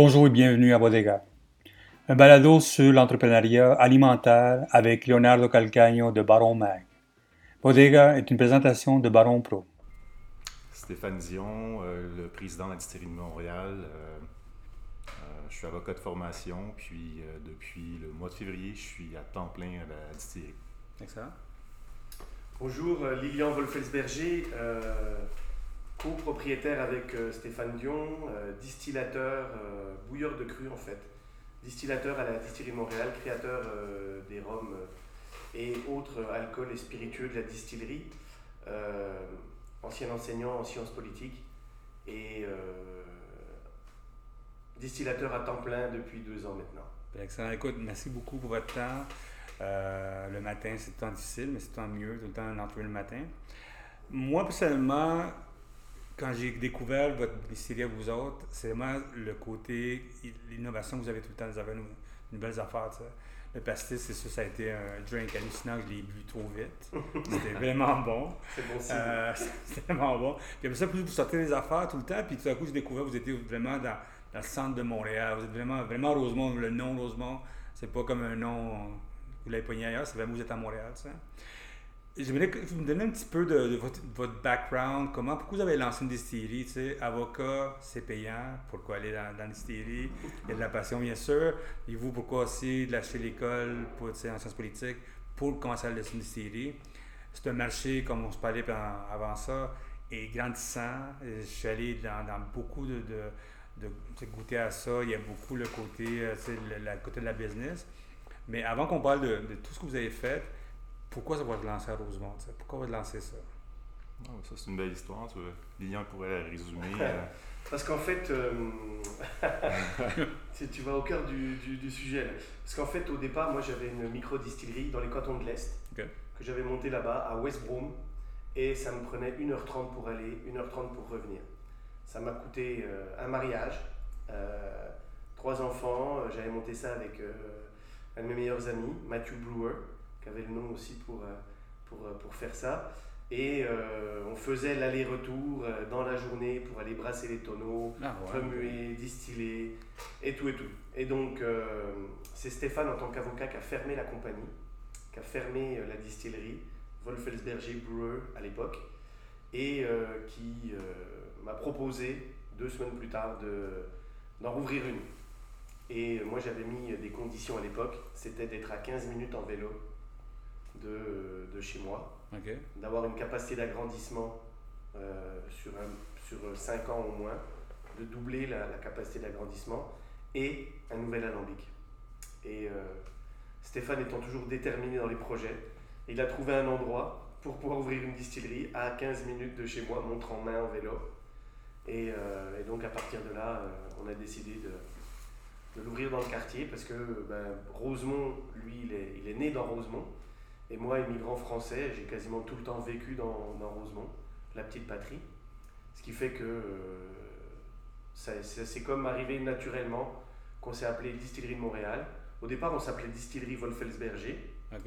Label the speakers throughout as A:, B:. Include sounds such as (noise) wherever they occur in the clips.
A: Bonjour et bienvenue à Bodega, un balado sur l'entrepreneuriat alimentaire avec Leonardo Calcagno de Baron Mag. Bodega est une présentation de Baron Pro.
B: Stéphane Dion, euh, le président de la distillerie de Montréal. Euh, euh, je suis avocat de formation, puis depuis le mois de février, je suis à temps plein à la distillerie.
A: Excellent.
C: Bonjour, Lilian Wolfelsberger, copropriétaire avec Stéphane Dion, distillateur, bouilleur de cru en fait, distillateur à la distillerie Montréal, créateur des rhums et autres alcools et spiritueux de la distillerie ancien enseignant en sciences politiques et euh, distillateur à temps plein depuis deux ans maintenant.
A: Excellent. Écoute, merci beaucoup pour votre temps. Euh, le matin, c'est temps difficile, mais c'est temps mieux, tout le temps d'entrer le matin. Moi, personnellement, quand j'ai découvert votre distillerie vous autres, c'est vraiment le côté, l'innovation que vous avez tout le temps. Vous avez une, belle affaire, le pastis, c'est sûr, ça a été un drink hallucinant. Je l'ai bu trop vite. (laughs) C'était vraiment bon.
C: C'est bon
A: euh, (laughs) C'était vraiment bon. Puis après ça, plus vous sortez des affaires tout le temps. Puis tout à coup, j'ai découvert que vous étiez vraiment dans, le centre de Montréal. Vous êtes vraiment, vraiment Rosemont. Le nom Rosemont, c'est pas comme un nom, vous l'avez pogné ailleurs. C'est vraiment vous êtes à Montréal, ça. J'aimerais que vous me donniez un petit peu de, votre, background, comment, pourquoi vous avez lancé une distillerie, tu sais, avocat, c'est payant, pourquoi aller dans, dans il y a de la passion bien sûr, et vous, pourquoi aussi lâcher l'école pour, tu sais, en sciences politiques, pour commencer à laisser une distillerie? C'est un marché, comme on se parlait avant ça, est grandissant. Je suis allé dans, beaucoup de, de, goûter à ça, il y a beaucoup le côté, euh, tu le, côté de la business. Mais avant qu'on parle de tout ce que vous avez fait, pourquoi ça va te lancer à Rosemont? Pourquoi va te lancer ça?
B: Ah ça, c'est une belle histoire. Tu Lilian pourrait la résumer. Euh.
C: Parce qu'en fait, euh, (laughs) tu vas au cœur du, du, sujet. Parce qu'en fait, au départ, moi, j'avais une micro-distillerie dans les cantons de l'Est que j'avais montée là-bas, à West Brom. Et ça me prenait 1h30 pour aller, 1h30 pour revenir. Ça m'a coûté euh, un mariage, trois enfants. J'avais monté ça avec un de mes meilleurs amis, Matthew Brewer qui avait le nom aussi pour, euh, pour, euh, pour faire ça. Et euh, on faisait l'aller-retour dans la journée pour aller brasser les tonneaux, ah, remuer, distiller, et tout et tout. Et donc, c'est Stéphane, en tant qu'avocat, qui a fermé la compagnie, qui a fermé la distillerie, Wolfelsberger Brewer à l'époque, et qui m'a proposé, deux semaines plus tard, d'en rouvrir une. Et moi, j'avais mis des conditions à l'époque, c'était d'être à 15 minutes en vélo de, de chez moi, d'avoir une capacité d'agrandissement euh, sur, sur 5 ans au moins, de doubler la, capacité d'agrandissement et un nouvel alambic. Et euh, Stéphane étant toujours déterminé dans les projets, il a trouvé un endroit pour pouvoir ouvrir une distillerie à 15 minutes de chez moi, montre en main en vélo. Et, euh, et donc à partir de là, on a décidé de, de l'ouvrir dans le quartier parce que ben, Rosemont, lui, il est, il est né dans Rosemont. Et moi, immigrant français, j'ai quasiment tout le temps vécu dans, dans, Rosemont, la petite patrie. Ce qui fait que euh, c'est comme arrivé naturellement qu'on s'est appelé Distillerie de Montréal. Au départ, on s'appelait Distillerie Wolfelsberger,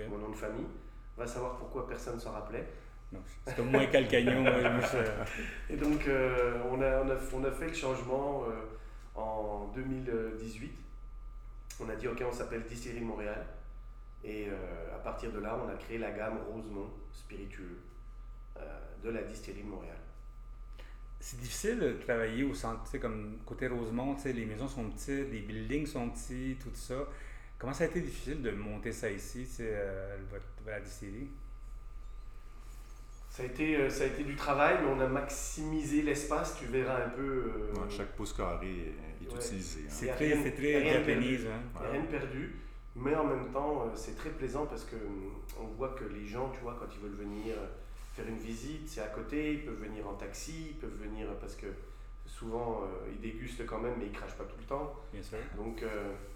C: mon nom de famille. On va savoir pourquoi personne ne s'en rappelait.
A: C'est comme moi Calcagnon.
C: Et donc, euh, on, a, on, a, on, a, fait le changement euh, en 2018. On a dit, OK, on s'appelle Distillerie de Montréal. Et euh, à partir de là, on a créé la gamme Rosemont spiritueux euh, de la distillerie de Montréal.
A: C'est difficile de travailler au centre, tu sais, comme côté Rosemont, tu sais, les maisons sont petites, les buildings sont petits, tout ça. Comment ça a été difficile de monter ça ici, euh, votre, la distillerie?
C: Ça a, été, ça a été du travail, mais on a maximisé l'espace, tu verras un peu.
B: chaque pouce carré est, utilisé. Hein.
A: C'est très, c'est très
C: japonais. Hein. Rien perdu. Mais en même temps, euh, c'est très plaisant parce que hum, on voit que les gens, tu vois, quand ils veulent venir euh, faire une visite, c'est à côté, ils peuvent venir en taxi, ils peuvent venir parce que souvent euh, ils dégustent quand même, mais ils crachent pas tout le temps.
A: Bien sûr.
C: Donc,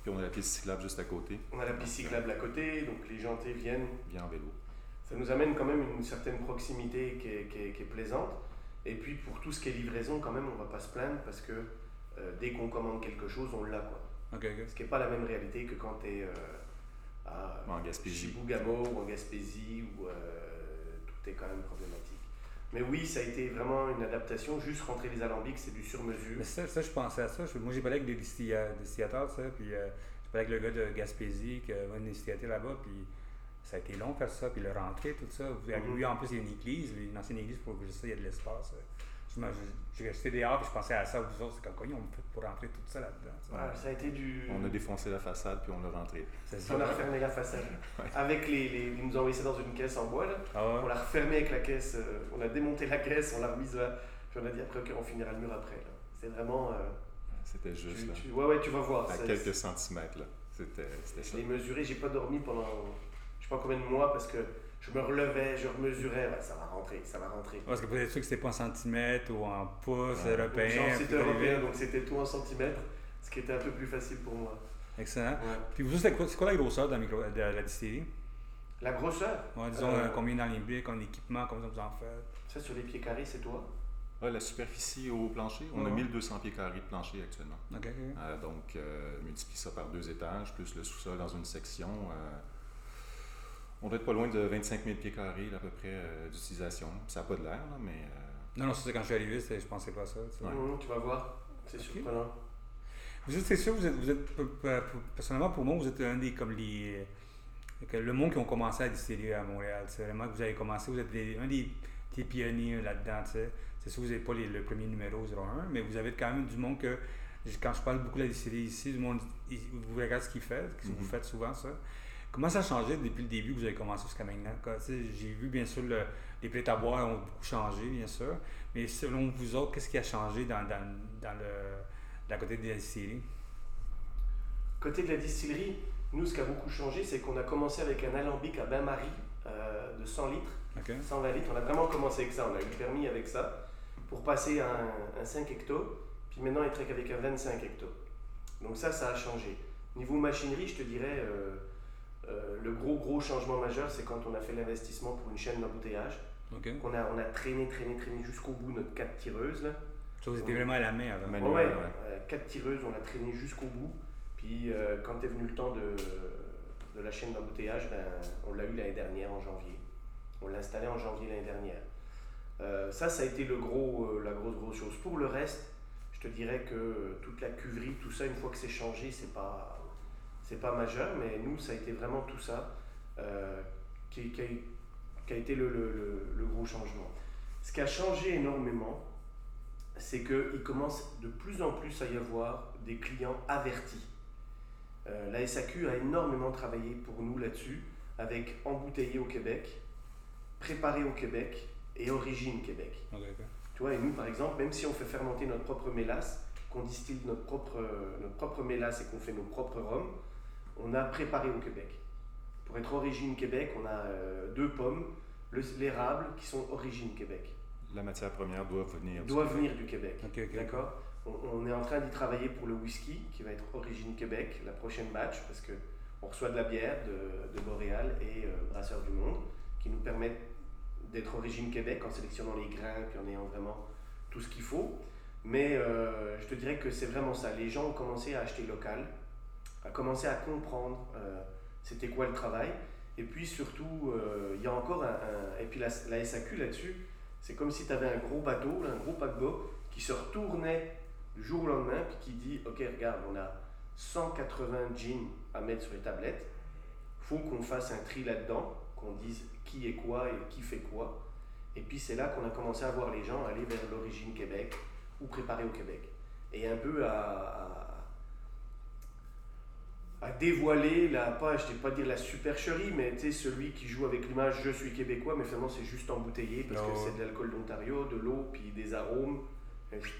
B: Puis on a la piste cyclable juste à côté.
C: On a la piste cyclable à côté, donc les gens viennent.
B: Viennent en vélo.
C: Ça nous amène quand même une certaine proximité qui est, qui est, qui est plaisante. Et puis pour tout ce qui est livraison, quand même, on va pas se plaindre parce que dès qu'on commande quelque chose, on l'a. quoi. Ce qui n'est pas la même réalité que quand tu es euh, à
B: en.
C: Chibougamau ou en Gaspésie où euh, tout est quand même problématique. Mais oui, ça a été vraiment une adaptation. Juste rentrer les alambics, c'est du sur-mesure.
A: Mais ça, ça, je pensais à ça. Moi, j'ai parlé avec des distillateurs, ça, puis euh, j'ai parlé avec le gars de Gaspésie qui va distillater là-bas, puis ça a été long faire ça, puis le rentrer, tout ça. Mm-hmm. Lui, en plus, il y a une église, une ancienne église, pour que ça, il y a de l'espace. J'ai resté dehors, puis je pensais à ça, vous autres, c'est comme, on fait pour rentrer tout ça là-dedans.
C: ça a été du...
B: On a défoncé la façade, puis on l'a rentré.
C: On a refermé la façade. (laughs) Avec les, les, Ils nous ont envoyé ça dans une caisse en bois, là. Ah on l'a refermé avec la caisse, euh, on a démonté la caisse, on l'a remise là, puis on a dit après, ok, on finira le mur après. C'est vraiment... Euh,
B: C'était juste, là.
C: ouais, ouais, tu vas voir.
B: À quelques centimètres, là. C'était ça.
C: Je l'ai mesuré, j'ai pas dormi pendant je sais pas combien de mois parce que je me relevais, je remesurais, ça va rentrer, ça va rentrer.
A: Parce que peut-être que c'était pas en centimètres ou en pouces ouais.
C: européens. C'était européen, donc c'était tout en centimètres, ce qui était un peu plus facile pour moi.
A: Excellent. Puis vous, c'est quoi, quoi, la grosseur de la, de la distillerie?
C: La grosseur?
A: Disons euh, combien d'alimbics, en équipement, combien vous en faites?
C: Ça, sur les pieds carrés, c'est toi?
B: La superficie au plancher, on a 1200 pieds carrés de plancher actuellement. Euh, donc, euh, multiplie ça par deux étages, plus le sous-sol dans une section. On doit être pas loin de 25 000 pieds carrés à peu près euh, d'utilisation. Ça n'a pas de l'air, mais. Euh,
A: non, non, c'est quand je suis arrivé, je pensais pas ça.
C: Mmh, tu vas voir, c'est surprenant.
A: Vous êtes, c'est sûr, vous êtes, vous êtes, personnellement pour moi, vous êtes un des comme les. le monde qui ont commencé à distiller à Montréal. C'est vraiment que vous avez commencé, vous êtes un des, pionniers là-dedans. C'est sûr que vous n'êtes pas le premier numéro 01, mais vous avez quand même du monde que. Quand je parle beaucoup de la distillerie ici, du monde, vous regardez ce qu'il fait, vous mmh. faites souvent ça. Comment ça a changé depuis le début que vous avez commencé jusqu'à maintenant? J'ai vu, bien sûr, les prêts à boire ont beaucoup changé, bien sûr. Mais selon vous autres, qu'est-ce qui a changé dans, le, la côté de la distillerie?
C: Côté de la distillerie, nous, ce qui a beaucoup changé, c'est qu'on a commencé avec un alambic à bain-marie euh, de 100 litres, 120 litres. On a vraiment commencé avec ça. On a eu le permis avec ça pour passer à un, 5 hecto. Puis maintenant, il traque avec un 25 hecto. Donc ça, ça a changé. Niveau machinerie, je te dirais... Euh, euh, le gros, gros changement majeur, c'est quand on a fait l'investissement pour une chaîne d'embouteillage. On, a, on a traîné, traîné, traîné jusqu'au bout notre 4 tireuses. Là.
A: Ça, vous étiez vraiment à la main avant.
C: Ouais, ouais, ouais. 4 tireuses, on a traîné jusqu'au bout. Puis euh, quand est venu le temps de, de la chaîne d'embouteillage, ben, on l'a eu l'année dernière en janvier. On l'a installé en janvier l'année dernière. Euh, ça, ça a été le gros, la grosse, grosse chose. Pour le reste, je te dirais que toute la cuverie, tout ça, une fois que c'est changé, c'est pas c'est pas majeur, mais nous, ça a été vraiment tout ça euh, qui, qui, a, qui, a, été le, le, le, gros changement. Ce qui a changé énormément, c'est qu'il commence de plus en plus à y avoir des clients avertis. Euh, la SAQ a énormément travaillé pour nous là-dessus, avec embouteillé au Québec, préparé au Québec et origine Québec. Tu vois, et nous, par exemple, même si on fait fermenter notre propre mélasse, qu'on distille notre propre, notre propre mélasse et qu'on fait nos propres rhums, on a préparé au Québec. Pour être origine Québec, on a euh, deux pommes, l'érable qui sont origine Québec.
B: La matière première doit venir
C: du doit Québec. venir du Québec. D'accord? On, est en train d'y travailler pour le whisky qui va être origine Québec, la prochaine batch, parce que on reçoit de la bière de, de Boréal et euh, Brasseur du Monde qui nous permettent d'être origine Québec en sélectionnant les grains puis en ayant vraiment tout ce qu'il faut. Mais euh, je te dirais que c'est vraiment ça. Les gens ont commencé à acheter local à commencer à comprendre euh, c'était quoi le travail. Et puis surtout, euh, il y a encore un, Et puis la, la SAQ là-dessus, c'est comme si tu avais un gros bateau, un gros paquebot, qui se retournait du jour au lendemain, puis qui dit Ok, regarde, on a 180 jeans à mettre sur les tablettes, faut qu'on fasse un tri là-dedans, qu'on dise qui est quoi et qui fait quoi. Et puis c'est là qu'on a commencé à voir les gens aller vers l'origine Québec ou préparer au Québec. Et un peu à à dévoiler la, pas, je ne pas dire la supercherie, mais celui qui joue avec l'image je suis québécois, mais finalement c'est juste embouteillé parce que c'est de l'alcool d'Ontario, de l'eau, puis des arômes.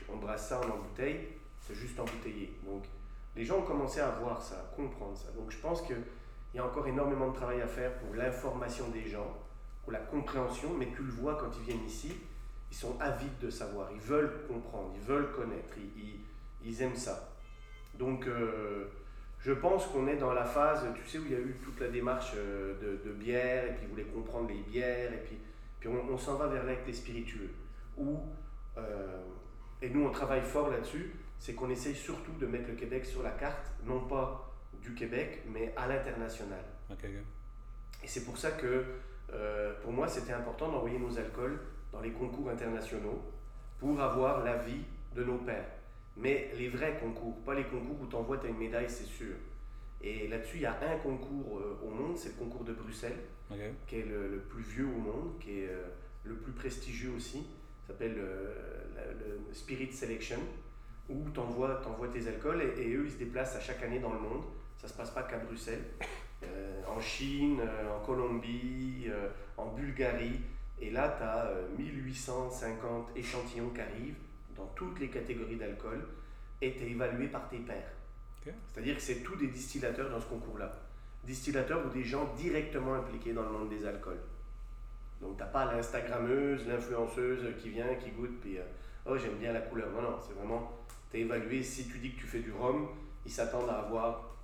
C: On brasse ça en embouteille, c'est juste embouteillé. Donc les gens ont commencé à voir ça, à comprendre ça. Donc je pense qu'il y a encore énormément de travail à faire pour l'information des gens, pour la compréhension, mais tu le vois quand ils viennent ici, ils sont avides de savoir, ils veulent comprendre, ils veulent connaître, ils, ils, aiment ça. Donc. Euh, je pense qu'on est dans la phase, tu sais, où il y a eu toute la démarche euh, de, bière, et puis ils voulaient comprendre les bières, et puis, puis on, s'en va vers l'acte spiritueux. Où, euh, et nous on travaille fort là-dessus, c'est qu'on essaye surtout de mettre le Québec sur la carte, non pas du Québec, mais à l'international. Et c'est pour ça que, euh, pour moi, c'était important d'envoyer nos alcools dans les concours internationaux pour avoir l'avis de nos pairs. Mais les vrais concours, pas les concours où tu envoies, tu as une médaille, c'est sûr. Et là-dessus, il y a un concours euh, au monde, c'est le concours de Bruxelles, qui est le, plus vieux au monde, qui est euh, le plus prestigieux aussi. S'appelle euh, le Spirit Selection, où tu envoies, tes alcools et, eux, ils se déplacent à chaque année dans le monde. Ça ne se passe pas qu'à Bruxelles. en Chine, en Colombie, en Bulgarie. Et là, tu as 1850 échantillons qui arrivent dans toutes les catégories d'alcool es évalué par tes pairs. C'est-à-dire que c'est tous des distillateurs dans ce concours-là. Distillateurs ou des gens directement impliqués dans le monde des alcools. Donc, tu n'as pas l'Instagrammeuse, l'influenceuse qui vient, qui goûte, puis euh, oh, j'aime bien la couleur. Non, non, c'est vraiment, tu es évalué. Si tu dis que tu fais du rhum, ils s'attendent à avoir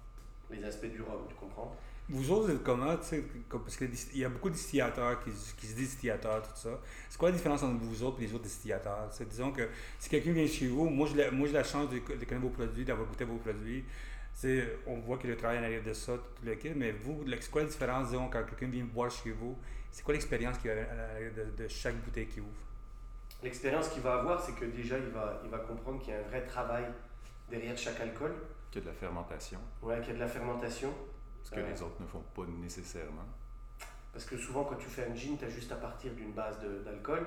C: les aspects du rhum, tu comprends?
A: Vous autres, vous êtes comment, parce qu'il y a beaucoup de distillateurs qui, qui, se disent distillateurs, tout ça. C'est quoi la différence entre vous autres et les autres distillateurs? C'est, disons que si quelqu'un vient chez vous, moi j'ai la, la chance de, connaître vos produits, d'avoir goûté vos produits. C'est, on voit que le travail en arrière de ça, tout le kit, mais vous, c'est quoi la différence, disons, quand quelqu'un vient boire chez vous? C'est quoi l'expérience qu'il a de, de chaque bouteille qui ouvre?
C: L'expérience qu'il va avoir, c'est que déjà, il va, il va comprendre qu'il y a un vrai travail derrière chaque alcool.
B: Qu'il y a de la fermentation.
C: Ouais, qu'il y a de la fermentation.
B: Ce que les autres ne font pas nécessairement.
C: Parce que souvent, quand tu fais un gin, tu as juste à partir d'une base d'alcool,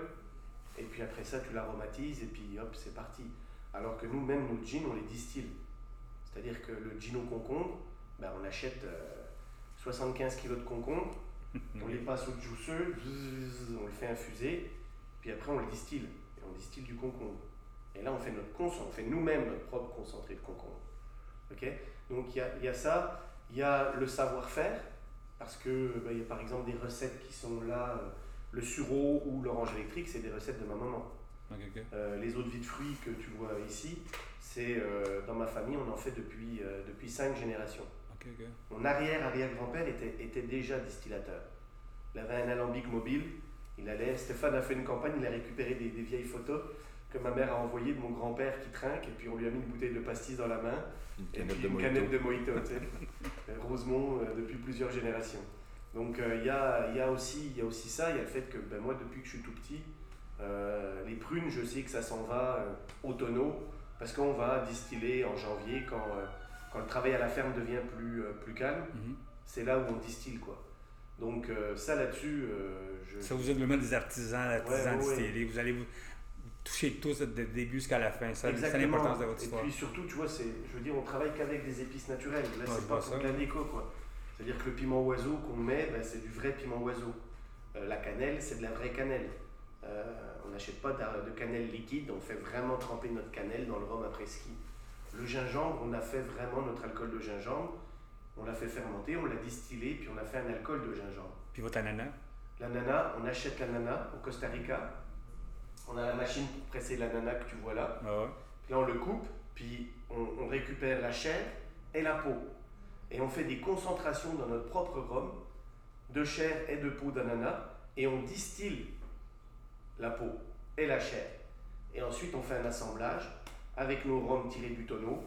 C: et puis après ça, tu l'aromatises, et puis hop, c'est parti. Alors que nous, même nos gins, on les distille. C'est-à-dire que le gin au concombre, ben, on achète 75 kg de concombre, (laughs) on les passe au juiceux, on le fait infuser, puis après on le distille. Et on distille du concombre. Et là, on fait notre concentré, on fait nous-mêmes notre propre concentré de concombre. ok? Donc il y y a ça. Il y a le savoir-faire, parce que bah, il y a par exemple des recettes qui sont là, euh, le sureau ou l'orange électrique, c'est des recettes de ma maman. Euh, les eaux de vie de fruits que tu vois ici, c'est euh, dans ma famille, on en fait depuis, depuis cinq générations. Mon arrière-arrière-grand-père était, était déjà distillateur. Il avait un alambic mobile. Il allait, Stéphane a fait une campagne, il a récupéré des, des vieilles photos que ma mère a envoyées de mon grand-père qui trinque, et puis on lui a mis une bouteille de pastis dans la main. Une canette, de, une canette de mojito. Euh, (laughs) Rosemont euh, depuis plusieurs générations. Donc euh, il y, a, y, a aussi, y a aussi ça, il y a le fait que ben, moi depuis que je suis tout petit, les prunes, je sais que ça s'en va au tonneau, parce qu'on va distiller en janvier quand, quand le travail à la ferme devient plus, plus calme. Mhm. C'est là où on distille quoi. Donc ça là-dessus, je...
A: Ça vous êtes le des artisans, artisans distillés. Vous allez vous toucher tous de début jusqu'à la fin. Ça, c'est l'importance de votre histoire.
C: Et puis surtout, tu vois, c'est, je veux dire, on travaille qu'avec des épices naturelles. Là, c'est pas comme la déco, quoi. C'est-à-dire que le piment oiseau qu'on met, ben, c'est du vrai piment oiseau. Euh, la cannelle, c'est de la vraie cannelle. Euh, on n'achète pas de, cannelle liquide, on fait vraiment tremper notre cannelle dans le rhum après ski. Le gingembre, on a fait vraiment notre alcool de gingembre, on l'a fait fermenter, on l'a distillé, puis on a fait un alcool de gingembre.
A: Puis votre ananas?
C: L'ananas, on achète l'ananas au Costa Rica, on a la machine pour presser l'ananas que tu vois là. Ah puis là, on le coupe, puis on, récupère la chair et la peau. Et on fait des concentrations dans notre propre rhum de chair et de peau d'ananas et on distille la peau et la chair. Et ensuite, on fait un assemblage avec nos rhums tirés du tonneau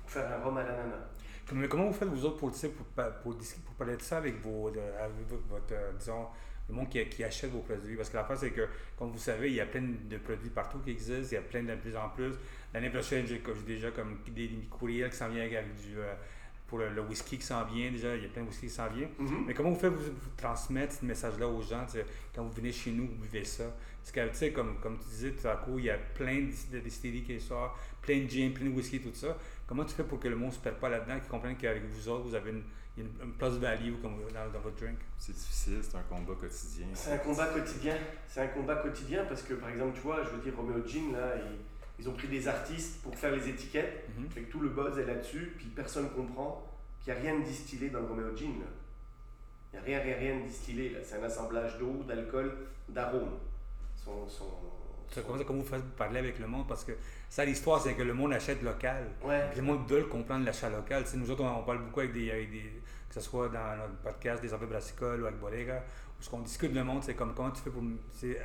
C: pour faire un rhum à l'ananas.
A: Mais comment vous faites, vous autres, pour, pour, pour, parler de ça avec, vos, avec votre, euh, disons, le monde qui, qui, achète vos produits. Parce que la face, c'est que, comme vous savez, il y a plein de produits partout qui existent, il y a plein de plus en plus. L'année prochaine, j'ai déjà comme des, courriels qui s'en viennent avec du. Euh, pour le, whisky qui s'en vient, déjà, il y a plein de whisky qui s'en vient. Mm-hmm. Mais comment vous faites vous, transmettre ce message-là aux gens? Quand vous venez chez nous, vous vivez ça? Parce que, tu sais, comme, comme tu disais tout à coup, il y a plein de distilleries qui sortent, plein de gin, plein de whisky, tout ça. Comment tu fais pour que le monde ne se perd pas là-dedans, qu'ils comprennent qu'avec vous autres, vous avez une, une, plus value comme dans, dans, votre drink?
B: C'est difficile, c'est un combat quotidien.
C: C'est un combat quotidien. C'est un combat quotidien parce que, par exemple, tu vois, je veux dire, Romeo Gin, là, ils, ont pris des artistes pour faire les étiquettes. Mm Fait que tout le buzz est là-dessus, puis personne comprend qu'il n'y a rien de distillé dans le Romeo Gin. Il n'y a rien, rien, rien de distillé. là. C'est un assemblage d'eau, d'alcool, d'arômes. Son, son,
A: c'est comme ça que vous parler avec le monde parce que ça, l'histoire, c'est que le monde achète local. Ouais. le monde veut comprendre l'achat local. nous autres, on, parle beaucoup avec des, que ce soit dans notre podcast des affaires brassicoles ou avec Bodega, où ce qu'on discute le monde, c'est comme comment tu fais pour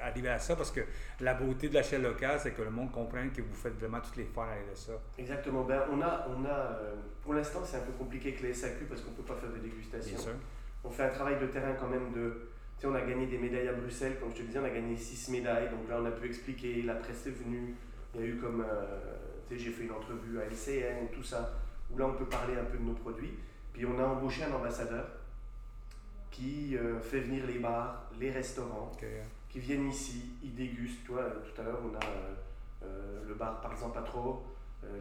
A: arriver à ça parce que la beauté de l'achat local, c'est que le monde comprenne que vous faites vraiment toutes les formes avec ça.
C: Exactement. Ben, on a, on a, euh, pour l'instant, c'est un peu compliqué avec les SAQ parce qu'on ne peut pas faire de dégustation. On fait un travail de terrain quand même de on a gagné des médailles à Bruxelles, comme je te disais, on a gagné six médailles. Donc là, on a pu expliquer, la presse est venue. Il y a eu comme, euh, tu sais, j'ai fait une entrevue à LCN, tout ça, où là, on peut parler un peu de nos produits. Puis on a embauché un ambassadeur qui euh, fait venir les bars, les restaurants, qui viennent ici, ils dégustent. Tu vois, tout à l'heure, on a euh, le bar, par exemple, à trop,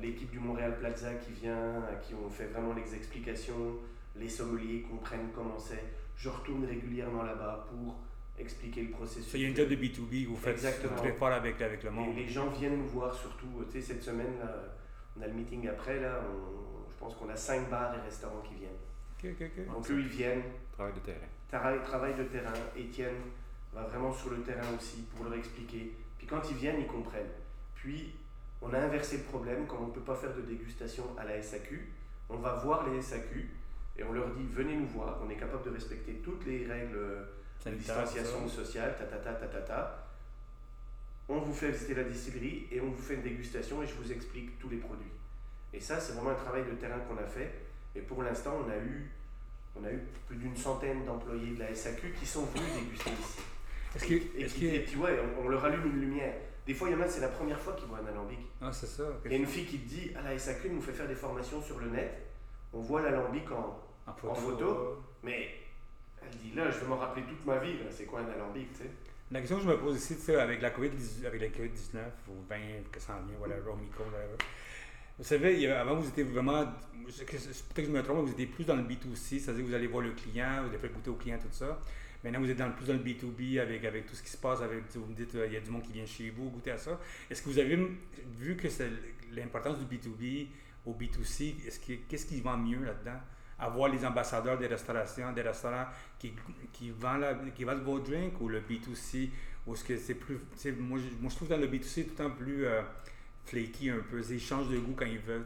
C: l'équipe du Montréal Plaza qui vient, à qui on fait vraiment les explications, les sommeliers comprennent comment c'est je retourne régulièrement là-bas pour expliquer le processus.
A: Il y a une job de B2B vous faites très fort avec, avec le monde.
C: Et les gens viennent nous voir surtout, tu sais, cette semaine, là, on a le meeting après, là, pense qu'on a cinq bars et restaurants qui viennent. Donc eux, ils viennent.
B: Travail de terrain.
C: Travail, travail de terrain. Étienne va vraiment sur le terrain aussi pour leur expliquer. Puis quand ils viennent, ils comprennent. Puis on a inversé le problème, comme on ne peut pas faire de dégustation à la SAQ, on va voir les SAQ et on leur dit venez nous voir, on est capable de respecter toutes les règles de distanciation sociale, ta ta ta ta ta ta. On vous fait visiter la distillerie et on vous fait une dégustation et je vous explique tous les produits. Et ça, c'est vraiment un travail de terrain qu'on a fait. Et pour l'instant, on a eu, on a eu plus d'une centaine d'employés de la SAQ qui sont venus déguster ici. Est-ce que, et, et, puis, ouais, on, leur allume une lumière. Des fois, il y en a, c'est la première fois qu'ils voient un alambic.
A: Ah, c'est ça.
C: Il y a une fille qui te dit, à la SAQ, nous fait faire des formations sur le net. On voit l'alambic en, en photo, mais elle dit là, je vais m'en rappeler toute ma vie, c'est quoi un alambic, tu sais.
A: La question que je me pose ici, tu sais, avec la COVID-19 COVID ou 20, que ça en vient, voilà, Romico, whatever. Vous savez, avant, vous étiez vraiment, peut-être que je me trompe, vous étiez plus dans le B2C, c'est-à-dire que vous allez voir le client, vous allez faire goûter au client, tout ça. Maintenant, vous êtes plus dans le B2B avec, tout ce qui se passe, vous me dites, il y a du monde qui vient chez vous goûter à ça. Est-ce que vous avez vu que c'est l'importance du B2B au B2C, qu'est-ce qui va mieux là-dedans? avoir les ambassadeurs des restaurations, des restaurants qui, vendent, vos drinks ou le B2C, ou ce que plus. Moi je, moi, je trouve dans le B2C tout le temps plus euh, flaky un peu. Ils changent de goût quand ils veulent.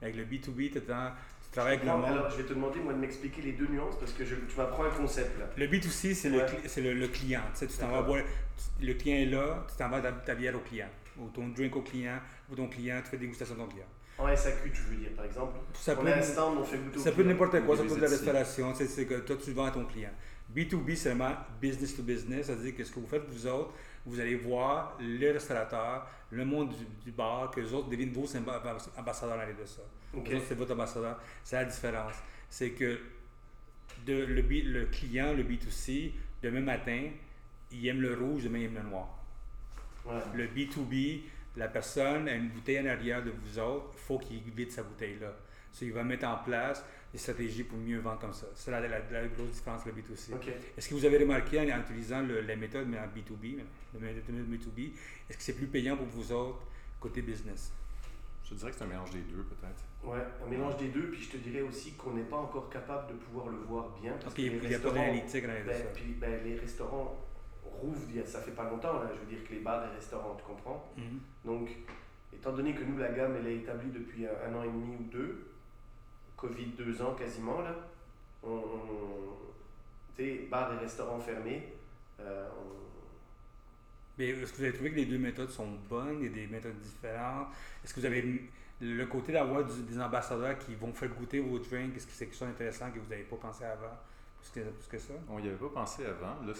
A: Avec le B2B, tu travailles avec le monde.
C: Alors, je vais te demander, moi, de m'expliquer les deux nuances parce que je, tu m'apprends un concept là.
A: Le B2C, c'est le, le, le, client. Tu t'en vas boire, le client est là, tu t'en vas ta, ta bière au client, ou ton drink au client, ou ton client, tu fais dégustation de ton client.
C: En SAQ, tu veux dire, par exemple ça on peut, a un stand, on fait goûter
A: Ça peut n'importe quoi, ça peut être de la restauration, c'est que toi, tu vends à ton client. B2B, c'est vraiment business to business, c'est-à-dire que ce que vous faites, vous autres, vous allez voir les restaurateurs, le monde du, bar, que les autres deviennent vos ambassadeurs dans les de ça. c'est votre ambassadeur. C'est la différence. C'est que de, le, le client, le B2C, demain matin, il aime le rouge, demain il aime le noir. Le B2B, la personne a une bouteille en arrière de vous autres, il faut qu'il vide sa bouteille-là. So, il va mettre en place des stratégies pour mieux vendre comme ça. C'est la, la, grosse différence le B2C. Est-ce que vous avez remarqué en, utilisant le, les méthodes mais en B2B, le B2B, est-ce que c'est plus payant pour vous autres côté business?
B: Je dirais que c'est un mélange des deux, peut-être.
C: Ouais, un mélange des deux, puis je te dirais aussi qu'on n'est pas encore capable de pouvoir le voir bien.
A: Parce qu'il n'y a pas d'analytique dans
C: ben, Puis ben, les restaurants rouvre, ça fait pas longtemps, je veux dire que les bars et restaurants, tu comprends? Mhm. Donc, étant donné que nous, la gamme, elle est établie depuis un, an et demi ou deux, Covid deux ans quasiment, là, on, tu sais, bars et restaurants fermés, euh,
A: Mais est-ce que vous avez trouvé que les deux méthodes sont bonnes, il y a des méthodes différentes? Est-ce que vous avez le côté d'avoir des ambassadeurs qui vont faire goûter vos drinks, est-ce que c'est quelque chose d'intéressant que vous n'avez pas pensé avant plus que, ça?
B: On n'y avait pas pensé avant. Là,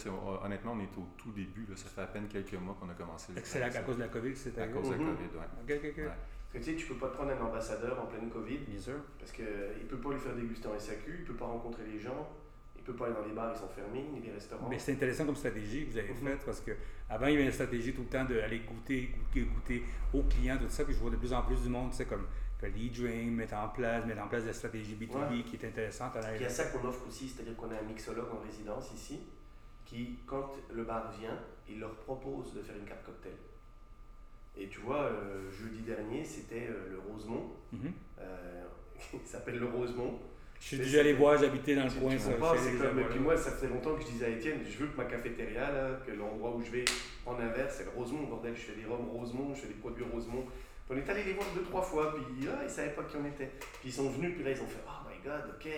B: honnêtement, on est au tout début. Là. Ça fait à peine quelques mois qu'on a commencé.
A: C'est à, cause de la COVID c'est
B: À cause de la COVID, oui.
A: OK, OK, OK.
C: Parce que tu sais, tu peux pas te prendre un ambassadeur en pleine COVID.
A: Bien sûr.
C: Parce qu'il ne peut pas lui faire déguster en SAQ, il ne peut pas rencontrer les gens, il ne peut pas aller dans les bars, ils sont fermés, ni les restaurants.
A: Mais c'est intéressant comme stratégie que vous avez mhm. faite parce qu'avant, il y avait une stratégie tout le temps d'aller goûter, goûter, goûter aux clients, tout ça. Puis je vois de plus en plus du monde, c'est comme que l'e-dream mettre en place, mettre en place des stratégies B2B qui est intéressante.
C: Il y a ça qu'on offre aussi, c'est-à-dire qu'on a un mixologue en résidence ici qui, quand le bar vient, il leur propose de faire une carte cocktail. Et tu vois, euh, jeudi dernier, c'était euh, le Rosemont. (laughs) Mm s'appelle le Rosemont.
A: Je suis déjà allé voir, j'habitais dans le coin.
C: Ça, et puis moi, ça faisait longtemps que je disais à Étienne, je veux que ma cafétéria, là, que l'endroit où je vais en inverse, c'est le Rosemont, bordel, je fais des rhums Rosemont, je fais des produits Rosemont. On est allé les voir deux, trois fois, puis ah, ils savaient pas qui on était. Puis ils sont venus, puis là, ils ont fait Oh my god, ok.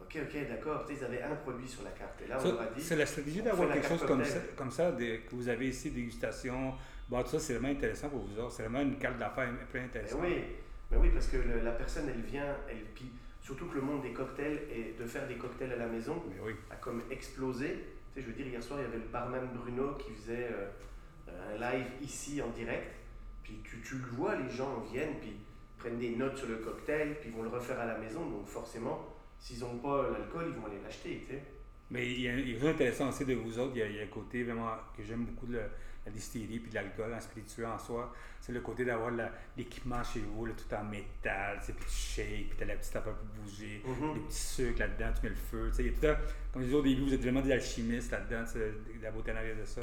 C: Ok, ok, d'accord. Ils avaient un produit sur la carte. Et là, on leur a dit.
A: C'est la stratégie d'avoir quelque chose comme ça, comme ça que vous avez ici, dégustation. Bon, tout ça, c'est vraiment intéressant pour vous autres. C'est vraiment une carte d'affaires très intéressante.
C: oui, mais oui, parce que la personne, elle vient, elle, puis surtout que le monde des cocktails et de faire des cocktails à la maison a comme explosé. Tu sais, je veux dire, hier soir, il y avait le barman Bruno qui faisait un live ici en direct. Puis tu, tu, le vois, les gens viennent, puis prennent des notes sur le cocktail, puis vont le refaire à la maison. Donc forcément, s'ils n'ont pas l'alcool, ils vont aller l'acheter. Tu sais.
A: Mais il y, a, quelque chose d'intéressant aussi de vous autres. Il y a, il y a un côté vraiment que j'aime beaucoup de la distillerie puis de l'alcool en spiritueux en soi. C'est le côté d'avoir l'équipement chez vous, tout en métal, puis tu shakes, puis tu as la petite affaire pour bouger, mm-hmm. des petits sucres là-dedans, tu mets le feu. Il y a tout comme je disais au début, vous êtes vraiment des alchimistes là-dedans, la beauté en arrière de ça.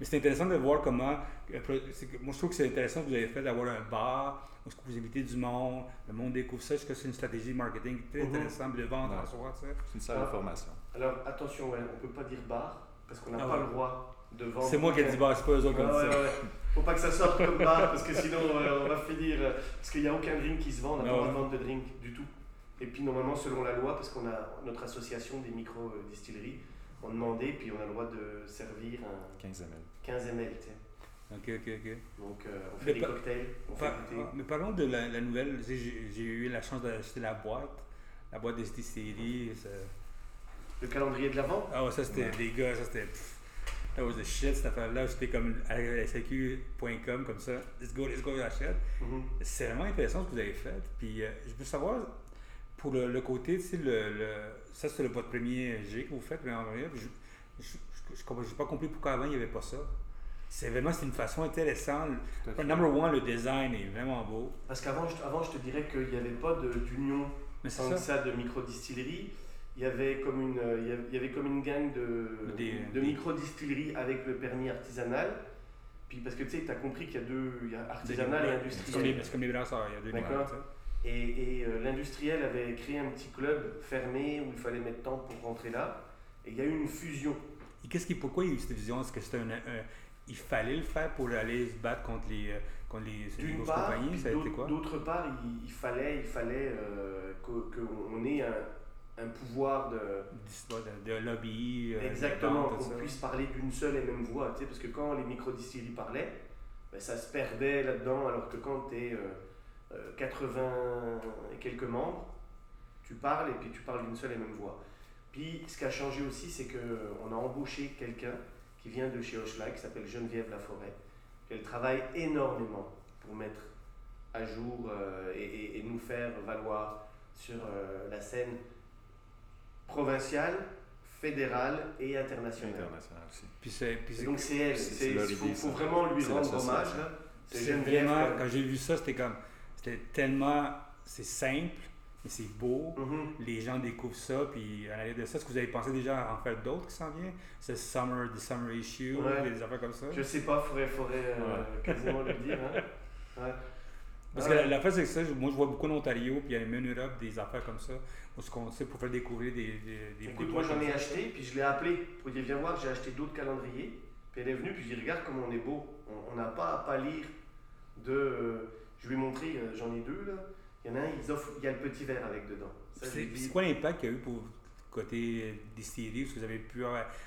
A: Mais c'est intéressant de voir comment. Euh, moi, je trouve que c'est intéressant que vous avez fait d'avoir un bar où vous invitez du monde, le monde découvre ça. Je que c'est une stratégie marketing très mm-hmm. intéressante de vendre en soi.
B: C'est une salle d'information.
C: Alors attention, on ne peut pas dire bar parce qu'on n'a ah pas le droit de vendre.
A: C'est moi qui ai dit bar, c'est pas eux autres comme
C: ça. Faut pas que ça sorte comme bar parce que sinon euh, on va finir. Euh, parce qu'il n'y a aucun drink qui se vend, on n'a pas le droit de vendre de drink du tout. Et puis normalement, selon la loi, parce qu'on a notre association des micro-distilleries, on demandait, puis on a le droit de servir un
B: 15 ml.
C: 15 ml, tu sais.
A: Ok, ok, ok.
C: Donc euh, on fait des cocktails, on fait goûter.
A: Mais parlons de la, nouvelle, j'ai eu la chance d'acheter la boîte, la boîte des distilleries.
C: Le calendrier de l'avant
A: Ah ouais, ça c'était des gars, ça c'était. That was the shit cette affaire-là. J'étais comme à SAQ.com comme ça. Let's go, let's go, j'achète. Mm-hmm. C'est vraiment intéressant ce que vous avez fait. Puis euh, je veux savoir, pour le, côté, tu sais, le, le, ça c'est votre premier G que vous faites, mais en vrai, je n'ai pas compris pourquoi avant il n'y avait pas ça. C'est vraiment c'est une façon intéressante. Number one, le design est vraiment beau.
C: Parce qu'avant, je, avant, je te dirais qu'il n'y avait pas d'union sans ça. ça de micro-distillerie. Il y, avait comme une, il y avait comme une gang de, de micro-distilleries avec le permis artisanal. Puis parce que tu sais, tu as compris qu'il y a deux, il y a artisanal et industriel.
A: C'est comme les, il y a deux
C: D'accord. Et, euh, l'industriel avait créé un petit club fermé où il fallait mettre temps pour rentrer là. Et il y a eu une fusion.
A: Et qu'est-ce qui, pourquoi il y a eu cette fusion? Est-ce que c'était un, il fallait le faire pour aller se battre contre les, euh, contre les, compagnies? Ça a été quoi?
C: D'autre part, il, fallait, il fallait euh, qu'on ait un, un pouvoir de,
A: de, lobby.
C: Exactement, qu'on puisse parler d'une seule et même voix. Tu sais, parce que quand les microdistilleries parlaient, ben, ça se perdait là-dedans, alors que quand tu es. 80 et quelques membres, tu parles et puis tu parles d'une seule et même voix. Puis ce qui a changé aussi, c'est qu'on a embauché quelqu'un qui vient de chez Hochelag, qui s'appelle Geneviève Laforêt. Elle travaille énormément pour mettre à jour euh, et, nous faire valoir sur euh, la scène provinciale, fédérale et internationale.
B: Internationale aussi.
A: Puis c'est,
C: donc c'est elle, il faut, vraiment lui rendre hommage.
A: C'est vraiment, quand j'ai vu ça, c'était comme c'était tellement. C'est simple, mais c'est beau. Mm-hmm. Les gens découvrent ça. Puis à l'arrière de ça, est-ce que vous avez pensé déjà à en faire d'autres qui s'en viennent? C'est Summer, the Summer Issue, des affaires comme ça?
C: Je sais pas, il faudrait, euh, quasiment le dire. Hein? (laughs)
A: Parce que la, face, c'est que ça, moi je vois beaucoup en Ontario, puis il y a même en Europe des affaires comme ça, où ce qu'on sait pour faire découvrir des. des,
C: Écoute, moi j'en ai acheté, puis je l'ai appelé pour dire Viens voir, j'ai acheté d'autres calendriers. Puis elle est venue, puis je dis Regarde comment on est beau. On n'a pas à pâlir de. Euh, je lui ai montré, euh, j'en ai deux là. Il y en a un, ils offrent, il y a le petit verre avec dedans.
A: C'est quoi l'impact qu'il y a eu pour côté distillerie, est-ce que vous avez pu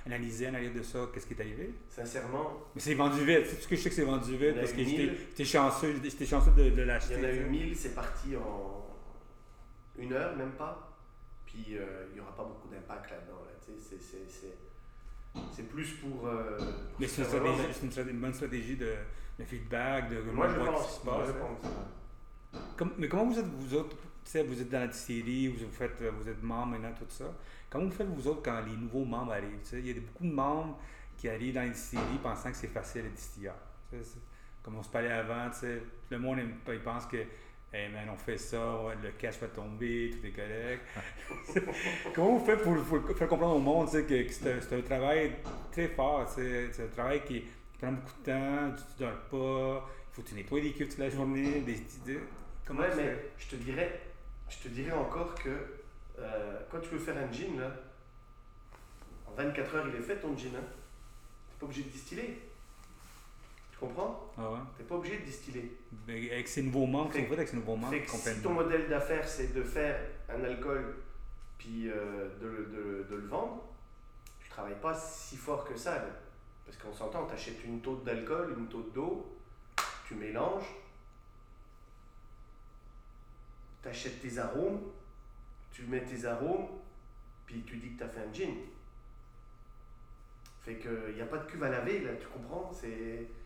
A: analyser en arrière de ça, qu'est-ce qui est arrivé?
C: Sincèrement.
A: Mais c'est vendu vite. C'est ce que je sais que c'est vendu vite? parce que j'étais chanceux, chanceux de, de l'acheter.
C: Il y en a eu 1000, c'est parti en une heure, même pas. Puis euh, il n'y aura pas beaucoup d'impact là-dedans. c'est plus pour. Euh,
A: mais c'est une, une, bonne stratégie de, le feedback, de
C: Moi, je pense, ce qui se passe.
A: mais comment vous êtes, vous autres, vous êtes dans la série, vous, faites, vous êtes membre maintenant, tout ça. Comment vous faites, vous autres, quand les nouveaux membres arrivent? Il y a beaucoup de membres qui arrivent dans une série pensant que c'est facile à distiller. Comme on se parlait avant, le monde il pense que hey man, on fait ça, le cash va tomber, tout est correct. (laughs) Comment vous faites pour, faire comprendre au monde que, c'est un, travail très fort, c'est un travail qui prend beaucoup de temps, tu ne dors pas, il faut que tu nettoies les toute la journée, des idées.
C: Comment ouais, mais je te dirais, je te dirais encore que euh, quand tu veux faire un jean, là, en 24 heures, il est fait ton jean. Hein. Tu n'es pas obligé de distiller. Tu comprends?
A: Ah ouais.
C: Tu n'es pas obligé de distiller.
A: Mais avec ces nouveaux fait, avec ces nouveaux
C: si ton modèle d'affaires, c'est de faire un alcool puis euh, de, de, de, le vendre, tu ne travailles pas si fort que ça. Là. Parce qu'on s'entend, tu achètes une taupe d'alcool, une taupe d'eau, tu mélanges, tu achètes tes arômes, tu mets tes arômes, puis tu dis que tu as fait un gin. Fait qu'il n'y a pas de cuve à laver, là, tu comprends?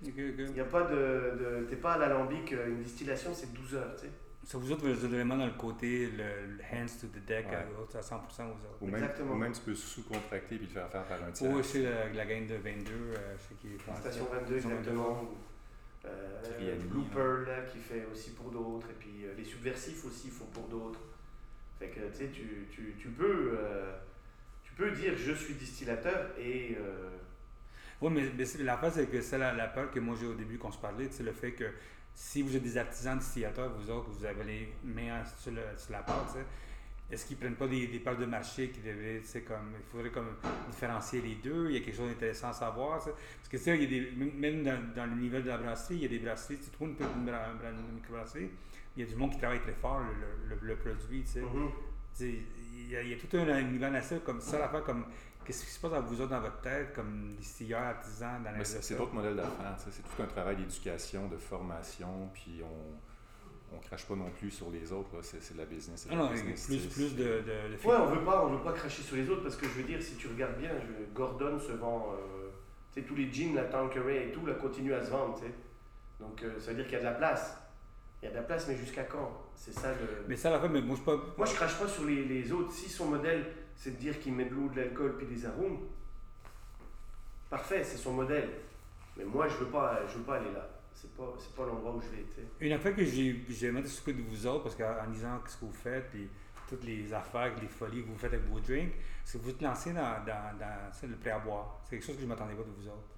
C: Il n'y a pas de. de T'es pas à l'alambic, euh, une distillation, c'est 12 heures, tu sais.
A: Ça vous autres, vous êtes vraiment dans le côté, le, hands to the deck, à, 100% aux autres.
B: Ou même, Exactement. Ou même tu peux sous-contracter puis le faire faire par un
A: tiers. Oui, c'est la, la gaine de 22, euh,
C: qui est Station 22, exactement. Euh, Blue Pearl, là, qui fait aussi pour d'autres. Et puis euh, les subversifs aussi font pour d'autres. Fait que, tu sais, tu, tu, tu peux... Euh, dire je suis distillateur et
A: oui, mais, mais la face, c'est que c'est la, peur que moi j'ai au début quand se parlait, c'est le fait que si vous êtes des artisans distillateurs, vous autres, vous avez les mains sur, la pâte, est-ce qu'ils ne prennent pas des, des parts de marché qui devaient, comme, il faudrait comme différencier les deux, il y a quelque chose d'intéressant à savoir, parce que il y a des, même dans, le niveau de la brasserie, il y a des brasseries, tu trouves une, une, une microbrasserie, il y a du monde qui travaille très fort le, le, produit, tu sais. Mm-hmm. Il, y a, il y, a, tout un univers assez comme ça, la comme Qu'est-ce qui se passe à vous autres dans votre tête, comme distilleurs, artisans, dans
B: C'est d'autres modèles d'affaires. C'est tout un travail d'éducation, de formation, puis on ne crache pas non plus sur les autres. C'est de la business.
A: Ah non, plus, plus de, de,
C: Ouais, on veut pas, on veut pas cracher sur les autres parce que je veux dire, si tu regardes bien, Gordon se vend, euh, tous les jeans, la Tanqueray et tout, là, continuent à se vendre. Donc euh, ça veut dire qu'il y a de la place. Il y a de la place, mais jusqu'à quand? C'est ça le.
A: Mais ça, la mais moi je pas.
C: Moi je crache pas sur les, les autres. Si son modèle c'est de dire qu'il met de l'eau, de l'alcool puis des arômes. Parfait, c'est son modèle. Mais moi, je veux pas, je veux pas aller là. C'est pas, c'est pas l'endroit où je vais. être.
A: Une affaire que j'ai, j'ai aimé de de vous autres, parce qu'en disant ce que vous faites, puis toutes les affaires, les folies que vous faites avec vos drinks, c'est que vous êtes lancé dans, dans, dans le prêt à boire. C'est quelque chose que je ne m'attendais pas de vous autres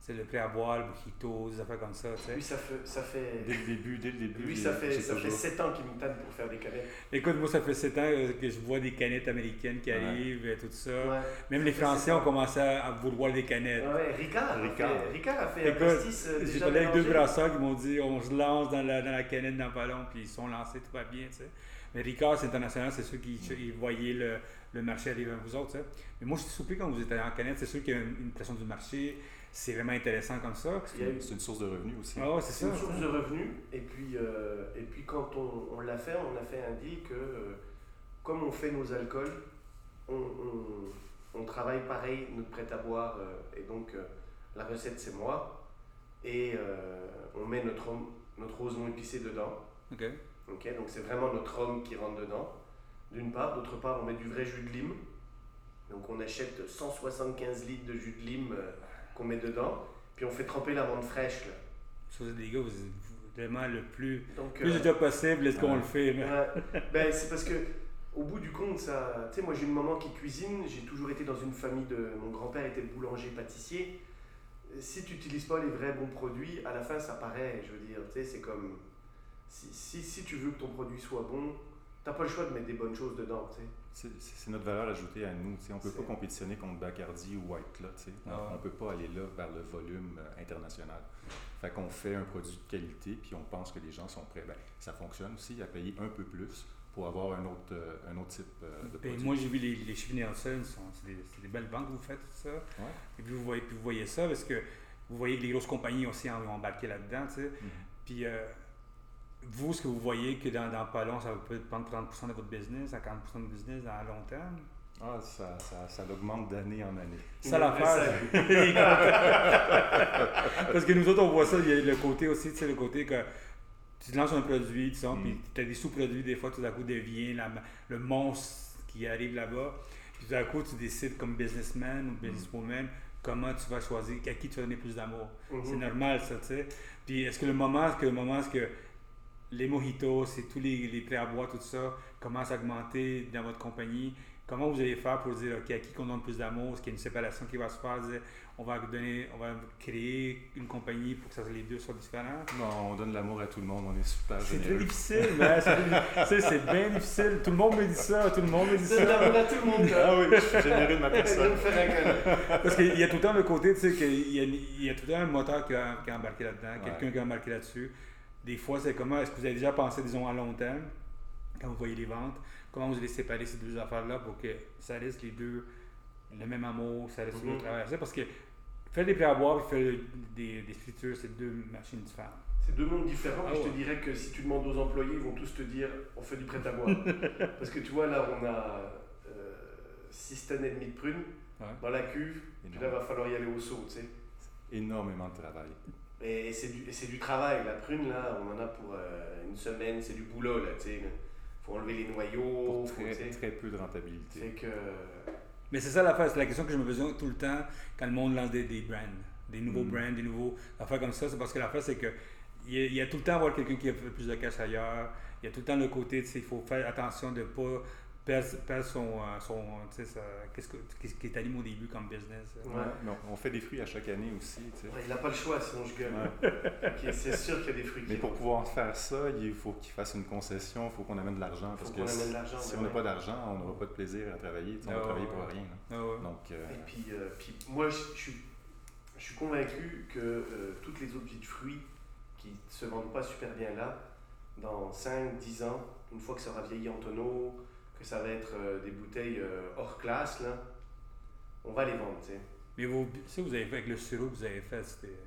A: c'est le boire, le mojito, des affaires comme ça. Tu sais.
C: Lui, ça fait, ça fait.
B: Dès le début, dès le début.
C: Lui, ça fait, ça fait 7 ans qu'il me tente pour faire des canettes.
A: Écoute, moi, ça fait 7 ans que je vois des canettes américaines qui arrivent et tout ça. Même les Français ont commencé à vouloir des canettes.
C: Ouais, Ricard, Ricard. A fait, Ricard a fait Écoute, un pastis.
A: Euh, J'ai parlé avec deux brasseurs qui m'ont dit on se lance dans la, dans la canette dans le ballon, puis ils sont lancés, tout va bien. Tu sais. Mais Ricard, c'est international, c'est ceux qui ils voyaient le, le marché arriver à vous autres. Tu sais. Mais moi, je suis surpris quand vous êtes en canette, c'est sûr qu'il y a une, une pression du marché c'est vraiment intéressant comme ça.
B: C'est une source de revenus aussi.
C: Ah c'est une source de revenus. Et puis, euh, et puis quand on, on l'a fait, on a fait un deal que euh, comme on fait nos alcools, on, on, travaille pareil notre prêt à boire. Euh, et donc la recette c'est moi. Et on met notre, notre épicé dedans.
A: Ok.
C: Ok, donc c'est vraiment notre homme qui rentre dedans. D'une part. D'autre part, on met du vrai jus de lime. Donc on achète 175 litres de jus de lime qu'on met dedans, puis on fait tremper la menthe fraîche. Là.
A: Ça, des gars, vous êtes vraiment le plus, Donc, plus euh, possible, est-ce qu'on le fait?
C: ben, c'est parce que au bout du compte, ça. Tu sais, moi j'ai une maman qui cuisine, j'ai toujours été dans une famille de. Mon grand-père était boulanger-pâtissier. Si tu n'utilises pas les vrais bons produits, à la fin ça paraît, je veux dire, tu sais, c'est comme. Si, si, si, tu veux que ton produit soit bon, t'as pas le choix de mettre des bonnes choses dedans, tu sais.
B: C'est notre valeur ajoutée à nous. On ne peut pas compétitionner contre Bacardi ou White. Là, ah On ne peut pas aller là vers le volume euh, international. Fait qu'on fait un produit de qualité, puis on pense que les gens sont prêts. Ben, ça fonctionne aussi à payer un peu plus pour avoir un autre, euh, un autre type euh, de ben, produit.
A: moi, j'ai vu les, les chiffres Nielsen, c'est des, des, belles banques que vous faites, tout ça. Et puis vous, voyez, puis vous voyez ça parce que vous voyez que les grosses compagnies aussi ont embarqué là-dedans. Mm-hmm. Puis vous, ce que vous voyez que dans, dans pas long, ça peut prendre 30% de votre business, à 40% de votre business à long terme?
B: Ah, ça, ça, ça augmente d'année en année.
A: Ça l'affaire. (laughs) Parce que nous autres, on voit ça, il y a le côté aussi, tu sais, le côté que tu lances un produit, tu sais, puis mm. tu as des sous-produits, des fois, tout à coup, devient le monstre qui arrive là-bas. Puis tout à coup, tu décides comme businessman ou businesswoman comment tu vas choisir, à qui tu vas donner plus d'amour. Mm-hmm. C'est normal, ça, tu sais. Puis est-ce que le moment, est-ce que le moment, est-ce que les mojitos, c'est tous les, les prêts à boire, tout ça, commence à augmenter dans votre compagnie? Comment vous allez faire pour dire, OK, à qui qu'on donne plus d'amour? Est-ce qu'il y a une séparation qui va se faire? on va donner, on va créer une compagnie pour que les deux soient différents?
B: Non, on donne l'amour à tout le monde, on est super
A: C'est très difficile, mais c'est bien difficile. Tout le monde me dit ça, tout le monde me dit ça.
C: l'amour à tout le monde.
B: Ah oui, je suis généreux de ma (laughs) personne.
A: Parce qu'il y a tout le temps le côté, tu sais, qu'il y, a, il y a tout le temps un moteur qui a, qui a embarqué là-dedans, quelqu'un qui a embarqué là-dessus. Des fois, c'est comment est-ce que vous avez déjà pensé, disons, à long terme, quand vous voyez les ventes, comment vous allez séparer ces deux affaires-là pour que ça reste les deux le même amour, ça reste mm -hmm. le travail. Parce que faire des prêts à boire et faire des, des c'est deux machines différentes.
C: C'est deux mondes différents. Ah je te dirais que si tu demandes aux employés, ils vont tous te dire on fait du prêt à boire. (laughs) Parce que tu vois, là, on a. Euh, 6 tonnes et demie de prunes dans la cuve. Puis là, il va falloir y aller au saut, tu sais.
B: Énormément de travail.
C: Et, c'est du, du, travail. La prune, là, on en a pour euh, une semaine, c'est du boulot, là, tu sais. faut enlever les noyaux.
B: Pour très, très peu de rentabilité.
C: C'est que...
A: Mais c'est ça l'affaire, c'est la question que je me pose tout le temps quand le monde lance des, des brands. Des nouveaux mm. brands, des nouveaux affaires comme ça. C'est parce que l'affaire, c'est que il y, a, tout le temps avoir quelqu'un qui a fait plus de cash ailleurs. Il y a tout le temps le côté, tu sais, il faut faire attention de ne pas perd, son, euh, son qu'est-ce, que, qu'est-ce qui est allumé au début comme business.
B: Euh. Ouais. on fait des fruits à chaque année aussi.
C: il n'a pas le choix, sinon je gueule. c'est sûr qu'il y a des fruits.
B: Mais pour pouvoir faire ça, il faut qu'il fasse une concession, il faut qu'on amène de l'argent. Parce que si, on n'a pas d'argent, on n'aura pas de plaisir à travailler. on va ah travailler pour rien.
A: Ah
C: Donc, euh, Et puis, puis moi, je, suis, je suis convaincu que toutes les autres vies de fruits qui ne se vendent pas super bien là, dans 5-10 ans, une fois que ça aura vieilli en tonneau, que ça va être euh, des bouteilles euh, hors classe, là, on va les vendre, tu sais.
A: Mais vous, si vous avez fait avec le sirop que vous avez fait, c'était.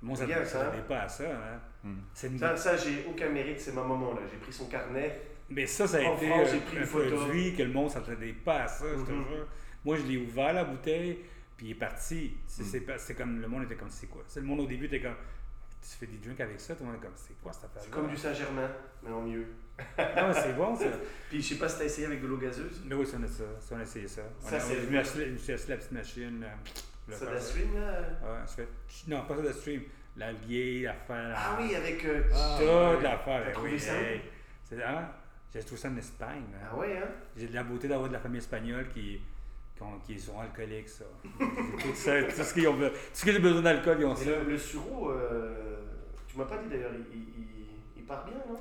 A: Moi, ça ne pas à ça. Hein?
C: Hmm. Ça, ça j'ai aucun mérite, c'est ma maman, là. J'ai pris son carnet.
A: Mais ça, ça a été France, pris un, produit que le monde ne s'attendait pas à ça, je te mhm. jure. Moi, je l'ai ouvert, la bouteille, puis il est parti. C'est hmm. comme, le monde était comme, c'est quoi? Le monde au début était comme, tu fais des drinks avec ça, tout le monde est comme, c'est quoi cette affaire
C: C'est comme du Saint-Germain, mais en mieux. (laughs)
A: non, c'est bon ça. (laughs)
C: Puis je sais pas si t'as essayé avec de l'eau gazeuse.
A: Mais oui, ça, on a, ça, on a essayé ça.
C: Ça, c'est.
A: Je me suis la petite machine.
C: Ça de stream, là?
A: Ouais, je fais. Non, pas ça de stream. La vieille affaire.
C: Ah oui, avec. Euh...
A: Ah, toute l'affaire. T'as trouvé ça? C'est hein? J'ai trouvé ça en Espagne.
C: Hein. Ah oui, hein?
A: J'ai de la beauté d'avoir de la famille espagnole qui qui sont alcooliques, ça. (laughs) tout, ça, tout ce qu'ils ont, tout ce qu'ils ont besoin d'alcool, ils ont ça.
C: Le, le sureau, euh, tu m'as pas dit d'ailleurs, il, il, il, part bien, non?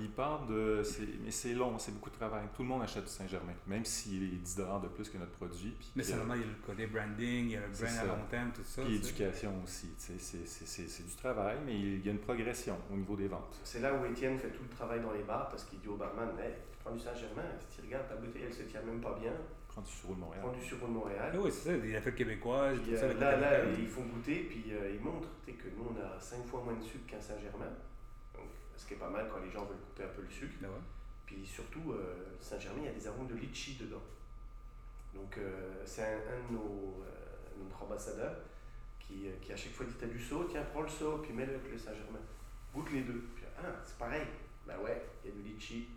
B: Il part de. Mais c'est long, c'est beaucoup de travail. Tout le monde achète du Saint-Germain, même s'il est 10 de plus que notre produit.
A: mais seulement, il y a le côté branding, il y a le brand à long terme, tout ça.
B: Puis éducation aussi. C'est du travail, mais il y a une progression au niveau des ventes.
C: C'est là où Étienne fait tout le travail dans les bars parce qu'il dit au barman hey, prends du Saint-Germain, si tu regardes ta bouteille, elle se tient même pas bien.
B: Prends du sureau de Montréal.
C: Prends du sureau de Montréal.
A: Ah oui, c'est ça, des affaires québécoises.
C: Puis, euh, là, là, ils font goûter, puis euh, ils montrent que nous, on a 5 fois moins de sucre qu'un Saint-Germain ce qui est pas mal quand les gens veulent couper un peu le sucre.
A: Ah
C: Puis surtout, euh, Saint-Germain, il y a des arômes de litchi dedans. Donc euh, c'est un, de nos, euh, notre ambassadeurs qui, qui, à chaque fois dit T'as du saut, tiens, prends le saut, puis mets-le avec le Saint-Germain. Goûte les deux. Puis, ah, c'est pareil. Ben ouais, il y a du litchi.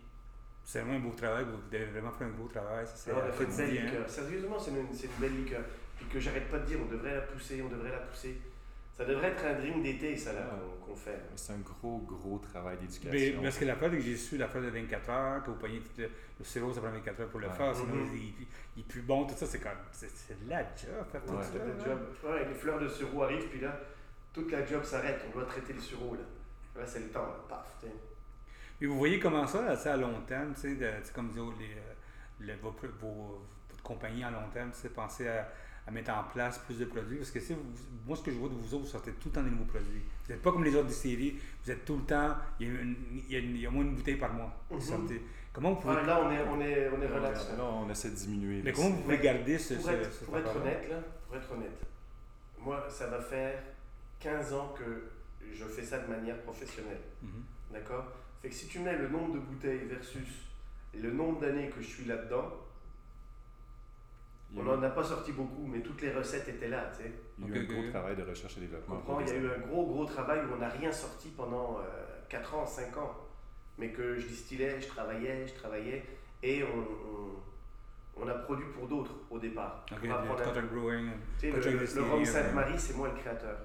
A: C'est vraiment un beau travail, vous avez vraiment fait un beau travail. Ça,
C: c'est fait une belle liqueur. Sérieusement, c'est une, une, belle liqueur. Puis que j'arrête pas de dire, on devrait la pousser, on devrait la pousser. Ça devrait être un drink d'été, ça, là, qu'on fait.
B: C'est un gros, gros travail d'éducation.
A: parce que l'affaire que j'ai su, l'affaire de 24 heures, qu'au poignet, le, le sirop, ça prend 24 heures pour le faire, sinon mm-hmm. il, il, est plus bon, tout ça, c'est comme. C'est de la job, faire tout ça.
C: Le job. Ouais, les fleurs de sirop arrivent, puis là, toute la job s'arrête, on doit traiter le sirop, là. Là, c'est le temps, là. paf,
A: Mais vous voyez comment ça, à long terme, tu sais, comme dire, les, les, vos, vos, votre compagnie à long terme, sais, penser à à mettre en place plus de produits. Parce que si moi, ce que je vois de vous autres, vous sortez tout le temps des nouveaux produits. Vous n'êtes pas comme les autres séries, vous êtes tout le temps, il y a, il y a, moins une bouteille par mois.
C: Mhm. Comment vous pouvez. Ah, là, on est, on est, on est relax.
B: Là, on essaie de diminuer.
A: Mais comment vous pouvez garder ce.
C: Pour, être, pour être honnête, là, pour être honnête, moi, ça va faire 15 ans que je fais ça de manière professionnelle. Mhm. D'accord? Fait que si tu mets le nombre de bouteilles versus le nombre d'années que je suis là-dedans, on n'en a pas sorti beaucoup, mais toutes les recettes étaient là. Tu sais.
B: Il y a eu un gros travail de recherche et développement.
C: il y a eu un gros, gros travail où on n'a rien sorti pendant 4 euh, ans, 5 ans. Mais que je distillais, je travaillais, je travaillais. Et on, on, a produit pour d'autres au départ.
A: Okay, le, brewing,
C: tu sais, le, le, rhum Sainte-Marie, c'est moi le créateur.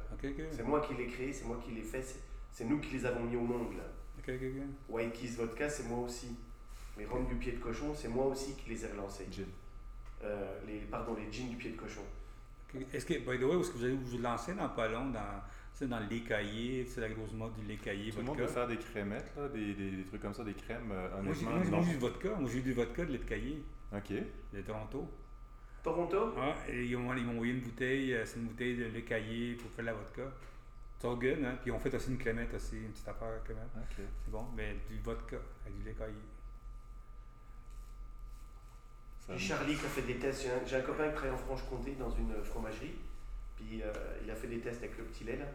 C: c'est moi qui l'ai créé, c'est moi qui l'ai fait. C'est nous qui les avons mis au monde. Là. White Keys Vodka, c'est moi aussi. Les rhum du pied de cochon, c'est moi aussi qui les ai relancés. Euh, les, pardon, les jeans du pied de cochon.
A: Est-ce que, by the way, est-ce que vous allez vous lancer dans pas long dans, dans le lait caillé, c'est la grosse mode du lait caillé.
B: Tout le monde veut faire des crémettes, là, des, des, trucs comme ça, des crèmes. Euh,
A: moi, j'ai du vodka. Moi, j'ai du vodka de lait de caillé.
B: OK.
A: De Toronto.
C: Toronto?
A: Ah, et ils m'ont envoyé une bouteille, euh, c'est une bouteille de lait caillé pour faire la vodka. Good, hein? Puis ont fait aussi une crémette aussi, une petite affaire quand même. C'est bon, mais du vodka avec du lait caillé.
C: Charlie qui a fait des tests. J'ai un, copain qui travaille en Franche-Comté dans une fromagerie. Puis euh, il a fait des tests avec le petit lait là.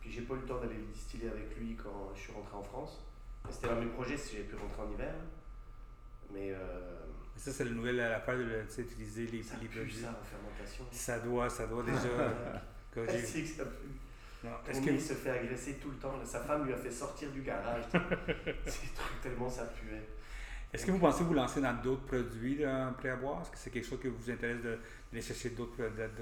C: Puis j'ai pas eu le temps d'aller le distiller avec lui quand je suis rentré en France. C'était un de mes projets si j'ai pu rentrer en hiver. Mais. Euh,
A: Ça, c'est la nouvelle affaire de utiliser les,
C: ça les produits. Ça, en fermentation.
A: Ça doit, ça doit déjà. (laughs)
C: Est-ce que non. Est-ce qu'il se fait agresser tout le temps? Sa femme lui a fait sortir du garage. (laughs) c'est tellement ça puait.
A: Est-ce que vous pensez vous lancer dans d'autres produits prêt à boire? Est-ce que c'est quelque chose qui vous intéresse d'aller chercher d'autres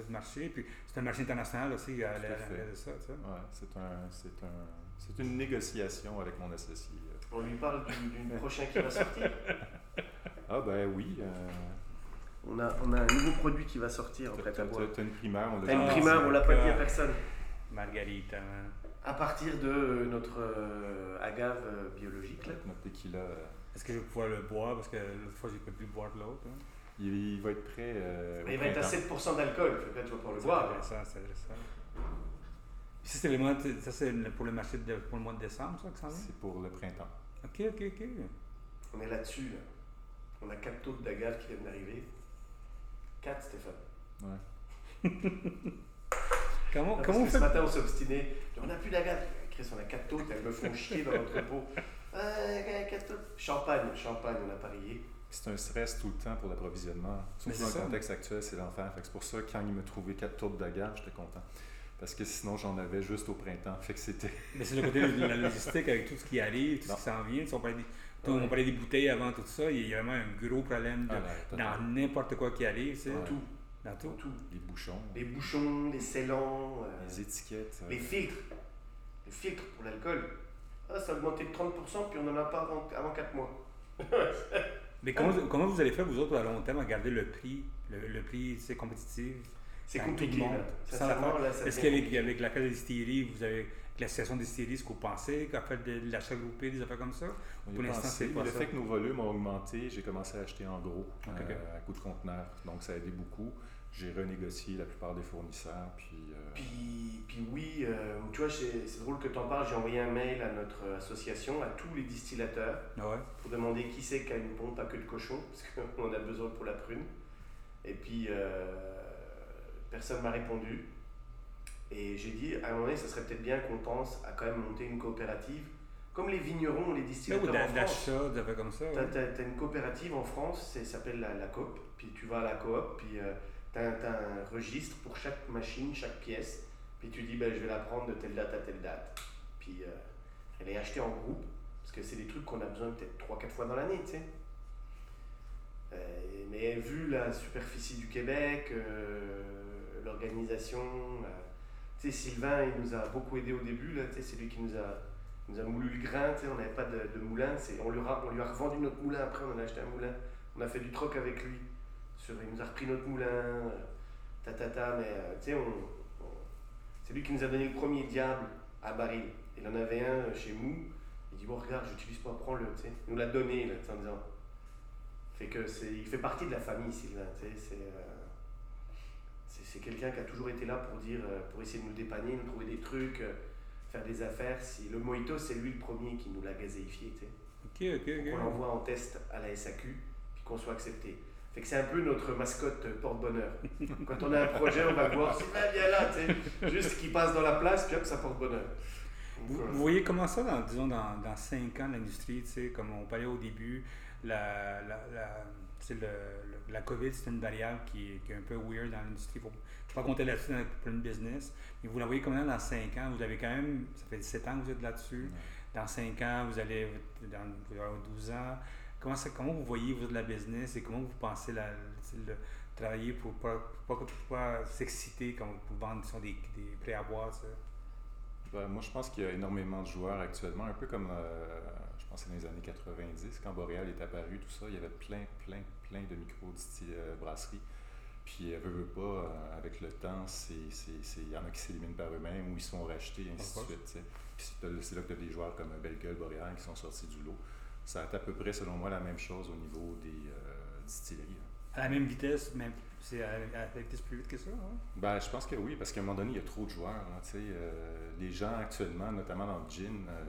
A: marchés? Puis c'est un marché international aussi à
B: de ça. Sais? Ouais, c'est un, c'est un, c'est une négociation avec mon associé.
C: On lui parle d'une prochaine qui va sortir?
B: ah ben oui. Euh,
C: on, a, on a un nouveau produit qui va sortir en prêt à boire.
B: Tu as une primeur,
C: on l'a une primeur, on l'a pas dit à personne.
A: Margarita.
C: À partir de notre euh, agave euh, biologique. Là.
B: Notre tequila.
A: Est-ce que je vais pouvoir le boire? Parce que l'autre fois, je ne peux plus boire de l'autre? Hein?
B: Il, va être prêt. Euh,
C: il va être à 7% d'alcool, fait que tu vas pouvoir le boire.
A: Ça, c'est ça. Ça, c'est, ça, c'est pour le marché de, pour le mois de décembre, ça, que ça
B: C'est pour le printemps.
A: OK, OK, OK.
C: On est là-dessus. Là. On a quatre taux d'agave qui viennent d'arriver. Quatre, Stéphane.
B: Ouais. (laughs)
C: comment, comment que Ce matin, on s'obstinait. On n'a plus d'agave. Chris, on a quatre taux, elles me font chier dans l'entrepôt. (laughs) Champagne, champagne, on a parié.
B: C'est un stress tout le temps pour l'approvisionnement. Surtout dans le contexte actuel, c'est l'enfer. C'est pour ça que quand il me trouvait quatre tours d'agave, j'étais content. Parce que sinon, j'en avais juste au printemps. Fait que c'était. (laughs)
A: Mais c'est le côté de la logistique avec tout ce qui arrive, tout ce qui s'en vient. On parlait, des, on parlait des bouteilles avant tout ça. Il y a vraiment un gros problème ah, dans n'importe quoi qui arrive. C'est
C: tout.
A: Dans tout.
C: tout.
B: Les bouchons.
C: Les bouchons, les scellants.
B: Euh, les étiquettes.
C: Les filtres. Les filtres pour l'alcool. Ah, ça a augmenté de 30%, puis on n'en a pas avant, avant 4 mois. (laughs)
A: Mais comment, comment, vous allez faire, vous autres, à long terme, à garder le prix, le, le prix c'est compétitif?
C: C'est compliqué.
A: Est-ce qu'avec avec la des distilleries, vous avez l'association des que vous pensez, qu'à faire de, l'achat groupé, des affaires comme ça?
B: Pour l'instant, c'est pas Le fait que nos volumes ont augmenté, j'ai commencé à acheter en gros, euh, à coup de conteneur. Donc, ça a aidé beaucoup j'ai renégocié la plupart des fournisseurs. Puis,
C: euh, puis, puis, oui, euh, tu vois, c'est drôle que tu en parles. J'ai envoyé un mail à notre association, à tous les distillateurs,
A: ah
C: pour demander qui c'est qui a une pompe à queue de cochon, parce qu'on (laughs) a besoin pour la prune. Et puis, euh, personne m'a répondu. Et j'ai dit, à un moment donné, ça serait peut-être bien qu'on pense à quand même monter une coopérative. Comme les vignerons, les distillateurs en France.
A: comme ça.
C: Tu as, une coopérative en France, ça s'appelle la, la coop. Puis tu vas à la coop, puis tu as, un registre pour chaque machine, chaque pièce. Puis tu dis, ben, je vais la prendre de telle date à telle date. Puis euh, elle est achetée en groupe, parce que c'est des trucs qu'on a besoin peut-être 3-4 fois dans l'année, tu sais. Euh, mais vu la superficie du Québec, euh, l'organisation, sais, Sylvain, il nous a beaucoup aidé au début, là, tu sais, c'est lui qui nous a, nous a moulu le grain, tu sais, on n'avait pas de, de moulin, on, lui a, on lui a revendu notre moulin après, on a acheté un moulin, on a fait du troc avec lui il nous a repris notre moulin, euh, ta, ta, ta mais euh, tu sais, c'est lui qui nous a donné le premier diable à baril. Il en avait un chez Mou. Il dit Bon, regarde, j'utilise pas, prends-le. Il nous l'a donné là, en disant. Fait que c'est, il fait partie de la famille, Sylvain. Euh, c'est, c'est, quelqu'un qui a toujours été là pour dire, pour essayer de nous dépanner, nous trouver des trucs, faire des affaires. Si, le Mojito, c'est lui le premier qui nous l'a gazéifié.
A: Okay, okay, okay.
C: On l'envoie en test à la SAQ, puis qu'on soit accepté c'est un peu notre mascotte porte-bonheur. (laughs) Quand on a un projet, on va voir, Sylvain, viens là, tu sais, juste qu'il passe dans la place, puis hop, ça porte bonheur.
A: Vous, voyez comment ça, dans, disons, dans, dans 5 ans, l'industrie, tu sais, comme on parlait au début, la, la, la, le, la COVID, c'est une variable qui, qui, est un peu weird dans l'industrie. Il ne faut pas compter là-dessus pour une business. Mais vous la voyez comment dans 5 ans, vous avez quand même, ça fait 17 ans que vous êtes là-dessus. Dans 5 ans, vous allez, dans, vous avez 12 ans, Comment, comment vous voyez vous de la business et comment vous pensez la, le, travailler pour ne pas, pas, s'exciter quand vous vendez des, des prêts à boire?
B: Ben, moi, je pense qu'il y a énormément de joueurs actuellement, un peu comme, euh, pense, dans les années 90, quand Boréal est apparu, tout ça, il y avait plein, plein, plein de micro-brasseries. Puis, elle veut, veut pas, euh, avec le temps, il y en a qui s'éliminent par eux-mêmes ou ils sont rachetés, et ainsi de suite. c'est là que tu as des joueurs comme Belgueule, Boréal qui sont sortis du lot ça a à peu près, selon moi, la même chose au niveau des euh, distilleries.
A: À la même vitesse, même c'est à, la vitesse plus vite que ça? Hein?
B: Ben, je pense que oui, parce qu'à un moment donné, il y a trop de joueurs. euh, les gens actuellement, notamment dans le gin, euh,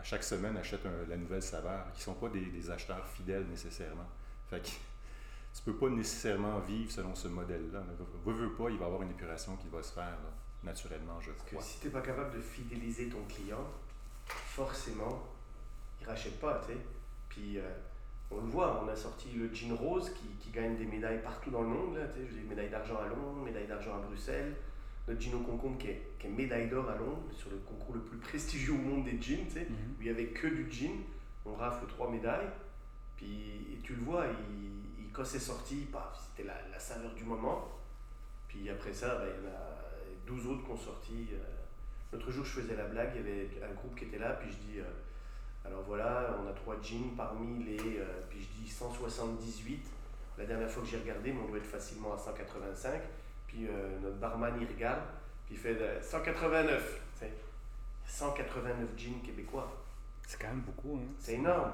B: à chaque semaine achètent la nouvelle saveur, qui ne sont pas des, acheteurs fidèles nécessairement. Fait que (laughs) tu peux pas nécessairement vivre selon ce modèle-là. Veux, veux pas, il va y avoir une épuration qui va se faire naturellement, je crois.
C: si tu n'es pas capable de fidéliser ton client, forcément, il rachète pas, tu sais. Puis, euh, on le voit, on a sorti le jean rose qui, qui gagne des médailles partout dans le monde. Là, des médailles d'argent à Londres, médaille d'argent à Bruxelles. Notre jean au concombre qui est, qui est, médaille d'or à Londres, sur le concours le plus prestigieux au monde des jeans, tu sais, mhm. où il n'y avait que du jean. On rafle trois médailles. Puis tu le vois, il, il quand c'est sorti, c'était la, la, saveur du moment. Puis après ça, ben, il y en a 12 autres qui ont sorti. Euh, L'autre jour, je faisais la blague, il y avait un groupe qui était là, puis je dis, euh, alors voilà, on a trois jeans parmi les, euh, puis je dis 178. La dernière fois que j'ai regardé, on doit être facilement à 185. Puis notre barman, il regarde, puis il fait 189. 189 jeans québécois.
A: C'est quand même beaucoup. Hein?
C: C'est énorme.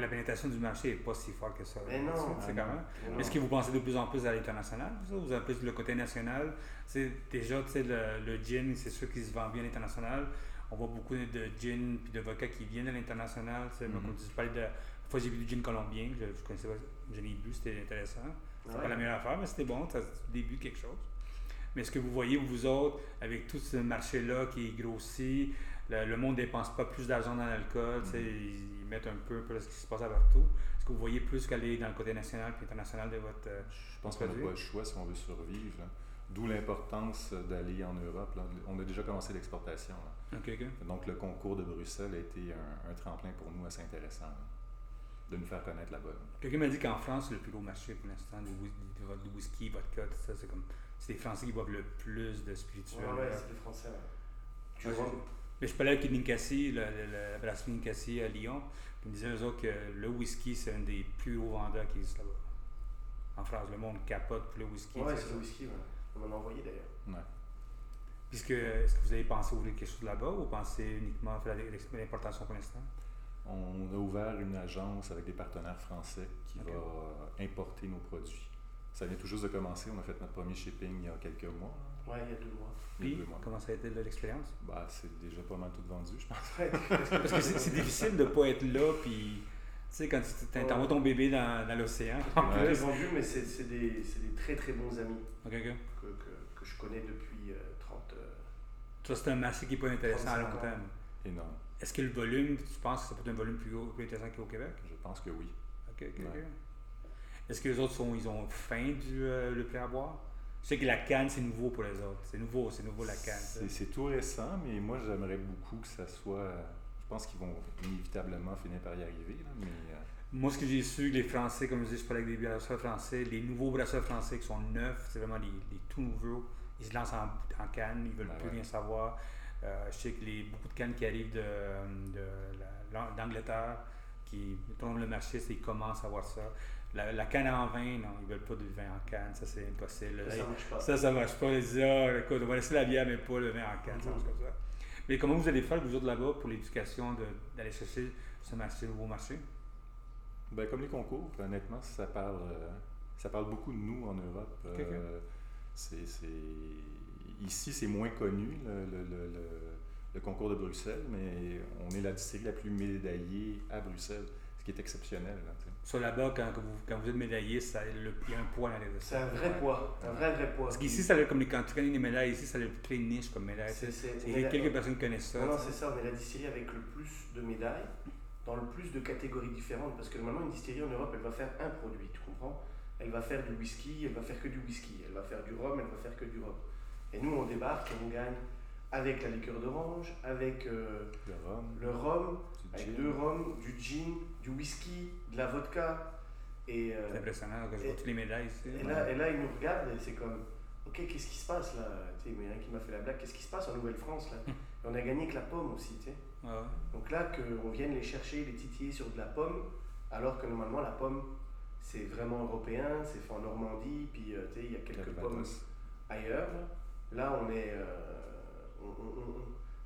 A: La pénétration du marché n'est pas si forte que ça.
C: Mais non.
A: C'est quand même. Est-ce que vous pensez de plus en plus à l'international Vous avez plus le côté national? C'est Déjà, tu sais, le, le gin, c'est sûr qu'il se vend bien à l'international. On voit beaucoup de gin et de vodka qui viennent de l'international. Mm -hmm. De. Fois, j'ai vu du gin colombien, je, je connaissais pas, je l'ai bu, c'était intéressant. C'était pas la meilleure affaire, mais c'était bon, ça début quelque chose. Mais est-ce que vous voyez, vous autres, avec tout ce marché-là qui grossit, le, le monde ne dépense pas plus d'argent dans l'alcool, mm -hmm mettre un peu, un peu ce qui se passe à partout. Est-ce que vous voyez plus qu'aller dans le côté national et international de votre. Euh,
B: je pense qu'on n'a pas le choix si on veut survivre. D'où l'importance d'aller en Europe. On a déjà commencé l'exportation. Donc le concours de Bruxelles a été un, tremplin pour nous assez intéressant de nous faire connaître là-bas.
A: Quelqu'un m'a dit qu'en France, le plus gros marché pour l'instant de, whisky, vodka, tout ça, c'est comme. C'est les Français qui boivent le plus de spiritueux.
C: Ouais, ouais, c'est les Français. Tu vois,
A: mais je parlais avec Ninkasi, la brasserie Ninkasi à Lyon. Ils me disaient eux autres que le whisky, c'est un des plus hauts vendeurs qui existe là-bas. En France, le monde capote pour le whisky.
C: Oui, c'est le whisky, ouais. on m'en a envoyé d'ailleurs. Ouais.
A: Puisque, est-ce que vous avez pensé ouvrir quelque chose là-bas ou pensez uniquement faire l'importation pour l'instant?
B: On a ouvert une agence avec des partenaires français qui va importer nos produits. Ça vient tout juste de commencer. On a fait notre premier shipping il y a quelques mois.
C: Oui, il y a deux mois.
A: Puis, comment ça a été l'expérience?
B: Bah, c'est déjà pas mal tout vendu, je pense. (laughs)
A: Parce que c'est difficile de ne pas être là, puis tu sais, quand tu envoies ton bébé dans, dans l'océan.
C: Ouais, vendu, mais c'est des, des, très très bons amis que, que, que, je connais depuis 30 euh,
A: Toi, c'est un marché qui n'est pas intéressant à long terme.
B: Énorme.
A: Est-ce que le volume, tu penses que ça peut être un volume plus, plus intéressant qu'au Québec?
B: Je pense que oui.
A: OK, OK, Est-ce que les autres sont, ils ont faim du euh, le plein à boire? Je sais que la canne, c'est nouveau pour les autres. C'est nouveau, c'est nouveau la canne.
B: C'est tout récent, mais moi, j'aimerais beaucoup que ça soit. Je pense qu'ils vont inévitablement finir par y arriver. mais, euh,
A: Moi, ce que j'ai su, les Français, comme je dis, je parlais avec des brasseurs français, les nouveaux brasseurs français qui sont neufs, c'est vraiment les, tout nouveaux. Ils se lancent en, en canne, ils ne veulent ben plus rien savoir. Euh, je sais que les, beaucoup de cannes qui arrivent d'Angleterre, de, qui tombent le marché, ils commencent à voir ça? La, canne en vin, non, ils veulent pas du vin en canne, ça c'est impossible.
C: Ça, ça marche pas.
A: Ça, ça marche pas. Ils disent, ah, écoute, on va laisser la bière, mais pas le vin en canne, ça marche comme ça. Mais comment vous allez faire, vous autres là-bas, pour l'éducation d'aller chercher ce marché, nouveau marché?
B: Ben, comme les concours, honnêtement, ça parle, euh, ça parle beaucoup de nous en Europe. Euh, c'est, ici, c'est moins connu, le, le, le, le, concours de Bruxelles, mais on est la distillerie la plus médaillée à Bruxelles, ce qui est exceptionnel. Là,
A: sur là-bas, quand, vous, quand vous êtes médaillé, ça, le, il y a un poids dans les
C: C'est un vrai poids, un vrai, vrai poids.
A: Parce qu'ici, ça, comme quand tu connais les médailles, ici, ça a très niche comme médaille. C'est, quelques personnes qui connaissent ça.
C: Non, c'est ça, on est la distillerie avec le plus de médailles, dans le plus de catégories différentes. Parce que normalement, une distillerie en Europe, elle va faire un produit, tu comprends? Elle va faire du whisky, elle va faire que du whisky. Elle va faire du rhum, elle va faire que du rhum. Et nous, on débarque et on gagne avec la liqueur d'orange, avec euh,
B: le rhum,
C: le rhum avec deux rhums, du gin, du whisky, de la vodka.
A: Euh, c'est impressionnant, je vois toutes les médailles ici.
C: Et là, et là, il nous regarde et c'est comme, ok, qu'est-ce qui se passe là? Il y a un qui m'a fait la blague, qu'est-ce qui se passe en Nouvelle-France là? (laughs) Et On a gagné avec la pomme aussi, tu sais. Donc là, qu'on vienne les chercher, les titiller sur de la pomme, alors que normalement la pomme, c'est vraiment européen, c'est fait en Normandie, puis euh, il y a quelques pommes ailleurs. Là, on est. Euh,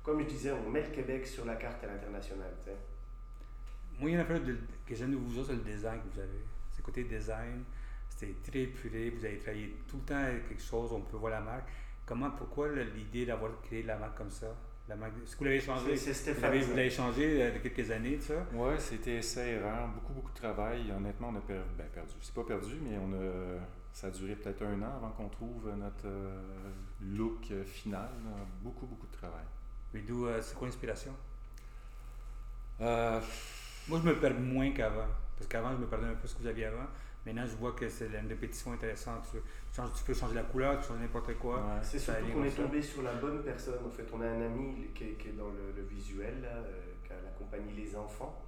C: comme je disais, on met le Québec sur la carte à l'international, tu sais.
A: Moi, il y en a un que j'aime de vous autres, c'est le design que vous avez côté design, c'était très puré, vous avez travaillé tout le temps avec quelque chose, on peut voir la marque. Comment, pourquoi l'idée d'avoir créé la marque comme ça? La marque, Est-ce que vous l'avez changé?
C: C'est
A: Vous l'avez changé euh, depuis quelques années, ça?
B: Oui, c'était essai-erreur, beaucoup, beaucoup de travail. Honnêtement, on a ben, perdu. C'est pas perdu, mais on a, ça a duré peut-être un an avant qu'on trouve notre euh, look final. Beaucoup, beaucoup de travail.
A: Mais d'où, euh, c'est quoi l'inspiration? Moi, je me perds moins qu'avant. Parce qu'avant, je me perdais un peu ce que vous aviez avant. Maintenant, je vois que c'est une répétition intéressante. Tu, tu, peux changer la couleur, tu peux changer n'importe quoi.
C: c'est surtout qu'on est tombé sur la bonne personne. En fait, on a un ami qui est, qui est dans le, visuel, là, euh, qui a la compagnie Les Enfants,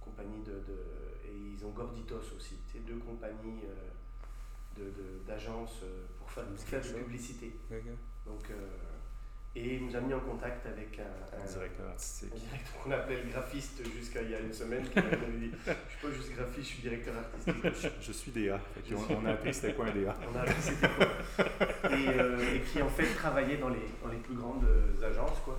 C: compagnie de, de et ils ont Gorditos aussi. C'est deux compagnies euh, d'agences euh, pour faire, faire de publicité. Donc, et il nous a mis en contact avec un,
B: directeur artistique.
C: Qu'on appelait le graphiste jusqu'à il y a une semaine. Qui dit Je ne suis pas juste graphiste, je suis directeur artistique. (laughs)
B: Je, suis DA. on, a appris c'était quoi un DA.
C: On a appris c'était quoi. Et, euh, et, qui en fait travaillait dans les, dans les plus grandes agences. Quoi.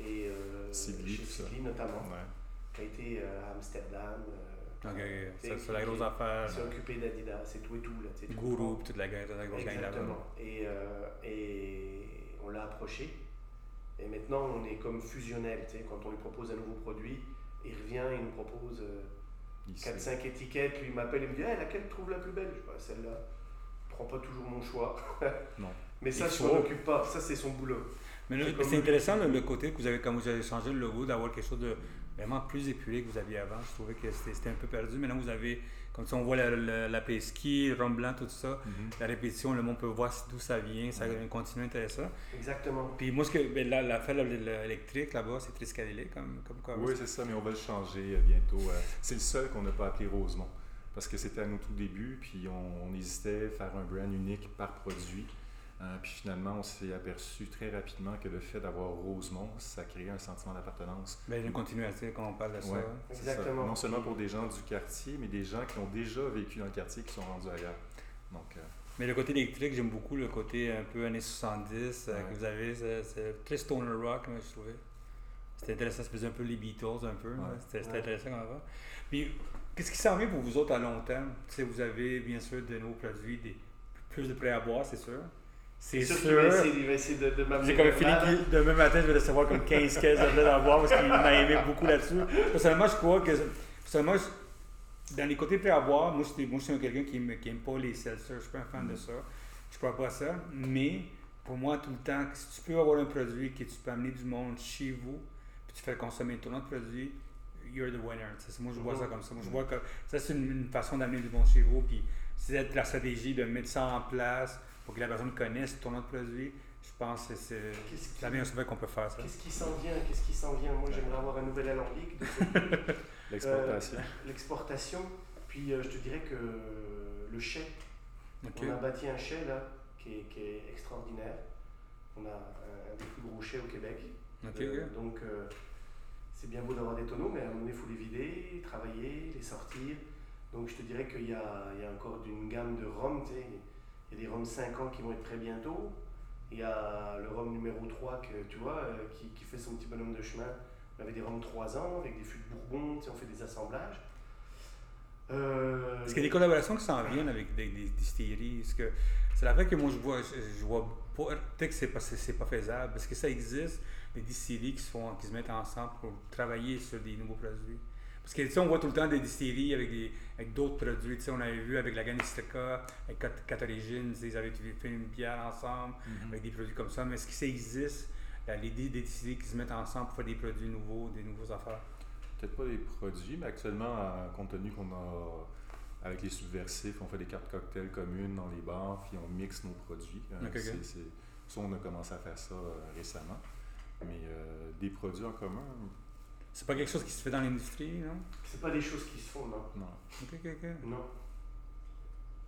C: Et euh,
B: Sigli,
C: chez Sigli notamment. Ouais. Qui a été euh, à Amsterdam.
A: Euh, c'est la grosse affaire.
C: s'est occupé d'Adidas, c'est tout et tout. Là,
A: Guru, toute la, la grosse gang
C: Exactement. Et, euh, et on l'a approché. Et maintenant, on est comme fusionnel. Quand on lui propose un nouveau produit, il revient, il nous propose 4-5 euh, étiquettes. Lui, il m'appelle et me dit hey, laquelle tu trouves la plus belle? Je vois celle-là. Je prends pas toujours mon choix. (laughs)
A: non.
C: Mais ça, je ne m'en occupe pas. Ça, c'est son boulot.
A: Mais c'est intéressant le, côté que vous avez, quand vous avez changé le logo, d'avoir quelque chose de vraiment plus épuré que vous aviez avant. Je trouvais que c'était un peu perdu. Maintenant, vous avez comme ça, on voit la, la, la ski, le rhum blanc, tout ça. Mhm. La répétition, le monde peut voir d'où ça vient. Ça continue intéressant.
C: Exactement.
A: Puis moi, ce que, ben, la, la électrique là-bas, c'est Triscalélé, comme, comme quoi.
B: Oui, c'est ça, mais on va le changer euh, bientôt. Euh. C'est le seul qu'on n'a pas appelé Rosemont. Parce que c'était à nos tout débuts, puis on, on hésitait à faire un brand unique par produit. Euh, puis finalement, on s'est aperçu très rapidement que le fait d'avoir Rosemont, ça crée un sentiment d'appartenance.
A: Bien, une continuité quand on parle de ça.
C: Exactement.
B: Non seulement pour des gens du quartier, mais des gens qui ont déjà vécu dans le quartier qui sont rendus ailleurs. Donc, euh,
A: Mais le côté électrique, j'aime beaucoup le côté un peu années 70 euh, que vous avez. C'est très stoner rock, moi, je trouvais. C'était intéressant, ça faisait un peu les Beatles, un peu. C'était intéressant comme avant. Puis, qu'est-ce qui s'en vient pour vous autres à long terme? Vous avez bien sûr de nouveaux produits, des, plus de prêts à boire, c'est sûr.
C: C'est sûr. Il va essayer, de, de.
A: J'ai comme Philippe, demain matin, je vais recevoir comme 15 caisses de d'en boire parce qu'il m'a aimé beaucoup là-dessus. Personnellement, je crois que. Personnellement, dans les côtés prêts à boire, moi, je suis quelqu'un qui n'aime pas les seltzers. Je ne suis pas un fan de ça. Je ne crois pas ça. Mais pour moi, tout le temps, si tu peux avoir un produit que tu peux amener du monde chez vous, puis tu fais consommer ton autre produit, you're the winner. Moi, je vois ça comme ça. Moi, je vois que ça, c'est une, façon d'amener du monde chez vous. Puis c'est la stratégie de mettre ça en place pour que la personne connaisse ton autre produit, je pense que c'est la meilleure chose qu'on peut faire.
C: Qu'est-ce qui s'en vient? Qu'est-ce qui s'en vient? Moi, j'aimerais avoir un nouvel alambic. (laughs)
B: L'exportation.
C: Euh, l'exportation. Puis, euh, je te dirais que le chai. On a bâti un chai là qui est, qui est extraordinaire. On a un, des plus gros chais au Québec. Euh, donc, c'est bien beau d'avoir des tonneaux, mais à un moment donné, il faut les vider, travailler, les sortir. Donc, je te dirais qu'il y, y a, encore une gamme de rhum. Tu sais, il y a des Roms 5 ans qui vont être très bientôt. Il y a le Rome numéro 3 que, tu vois, euh, qui, qui, fait son petit bonhomme de chemin. On avait des Roms 3 ans avec des fûts de Bourbon, on fait des assemblages.
A: Euh, Est-ce qu'il y a des collaborations qui s'en viennent avec des, distilleries c'est la fait que moi je vois, je, vois peut-être que c'est pas, c'est pas faisable, parce que ça existe, des distilleries qui, qui se mettent ensemble pour travailler sur des nouveaux produits. Parce que, on voit tout le temps des distilleries avec, des, avec d'autres produits. on avait vu avec la Ganisteca, avec Cat ils avaient fait une bière ensemble, mm-hmm. avec des produits comme ça. Mais est-ce que ça existe, l'idée des distilleries qui se mettent ensemble pour faire des produits nouveaux, des nouveaux affaires?
B: Peut-être pas des produits, mais actuellement, compte tenu qu'on a avec les subversifs, on fait des cartes cocktails communes dans les bars, puis on mixe nos produits. Euh, ça, on a commencé à faire ça euh, récemment. Mais euh, des produits en commun,
A: c'est pas quelque chose qui se fait dans l'industrie, non?
C: C'est pas des choses qui se font, non.
B: Non.
A: Ok, ok, ok.
C: Non.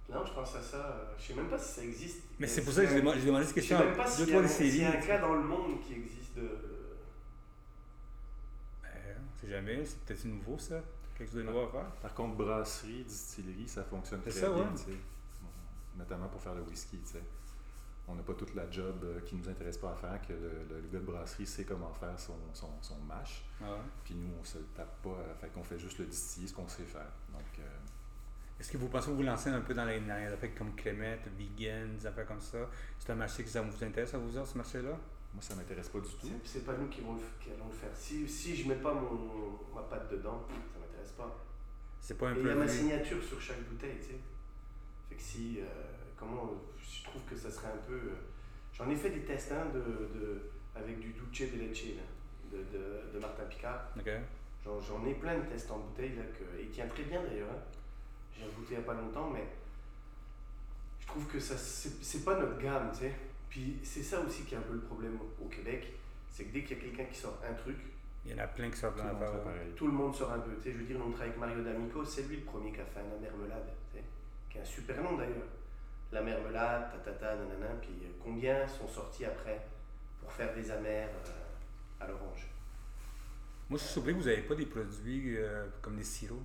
C: Non, je pense à ça. Euh, je sais même pas si ça existe.
A: Mais c'est pour ça que j'ai demandé, cette question.
C: Je sais même pas s'il y, y, a un cas dans le monde qui existe de.
A: Ben, c'est jamais, c'est peut-être nouveau ça. Quelque chose de nouveau à faire.
B: Par contre, brasserie, distillerie, ça fonctionne très ça, bien. Ouais. Notamment pour faire le whisky, tu sais on n'a pas toute la job euh, qui ne nous intéresse pas à faire, que le, gars de brasserie sait comment faire son, son, son mash. Ah Puis nous, on se le tape pas, euh, fait qu'on fait juste le distiller, ce qu'on sait faire. Donc, euh,
A: Est-ce que vous pensez vous lancer un peu dans les, affaires comme Clément, vegan, des affaires comme ça? C'est un marché qui ça vous intéresse à vous dire, ce marché-là?
B: Moi, ça ne m'intéresse pas du tout.
C: C'est pas nous qui, vont le, allons le faire. Si, si je ne mets pas mon, ma patte dedans, ça ne m'intéresse pas.
A: C'est pas un
C: peu. Il y a ma signature sur chaque bouteille, tu sais. Fait que si. Comment je trouve que ça serait un peu. Euh, j'en ai fait des tests hein, de, de, avec du Duce de Leche de, de, Martin Picard.
A: Okay.
C: J'en ai plein de tests en bouteille là, que, et tient très bien d'ailleurs. Hein. J'ai goûté il n'y a pas longtemps, mais je trouve que ça c'est pas notre gamme, tu sais. Puis c'est ça aussi qui est un peu le problème au Québec, c'est que dès qu'il y a quelqu'un qui sort un truc,
A: il y en a plein qui sortent
C: tout, le tout le monde sort un peu. Tu sais, je veux dire, on travaille avec Mario D'Amico, c'est lui le premier qui a fait un mermelade, tu sais, qui est un super nom d'ailleurs. La mermelade, tatata, nanana, puis euh, combien sont sortis après pour faire des amers euh, à l'orange?
A: Moi, je suis surpris que vous n'avez pas des produits euh, comme des sirops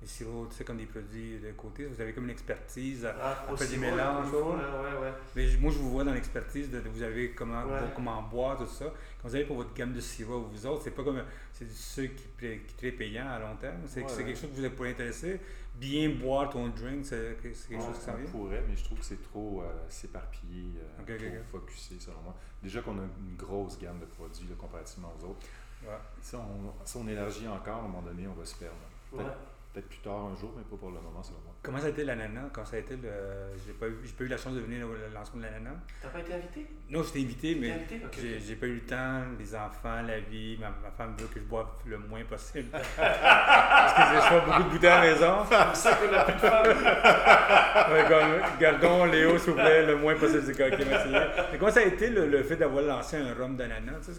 A: les sirops, tu sais, comme des produits de côté. Vous avez comme une expertise à,
C: ah, faire des mélanges. ouais, ouais.
A: Mais moi, je vous vois dans l'expertise de, vous avez comment, comment boire, tout ça. Quand vous avez pour votre gamme de sirop, vous autres, c'est pas comme. C'est ceux qui, qui très payant à long terme. C'est quelque chose que vous êtes pour intéresser. Bien boire ton drink, c'est quelque chose qui s'en vient?
B: pourrait, mais je trouve que c'est trop euh, s'éparpiller, euh, trop focusé, selon moi. Déjà qu'on a une grosse gamme de produits comparativement aux autres. Si, on, si on élargit encore, à un moment donné, on va se perdre peut-être plus tard un jour, mais pas pour le moment, selon moi.
A: Comment ça a été l'ananas quand ça a été le. J'ai pas, eu, pas eu la chance de venir au lancement de l'ananas.
C: T'as pas été invité?
A: Non, j'étais invité, mais j'ai, pas eu le temps, les enfants, la vie. Ma, femme veut que je boive le moins possible. (laughs) Parce que je fais beaucoup de bouteilles à la maison.
C: C'est ça qu'on a plus de
A: femmes. (laughs) gardons Léo, s'il vous plaît, le moins possible. C'est ok, merci. Mais comment ça a été le, fait d'avoir lancé un rhum d'ananas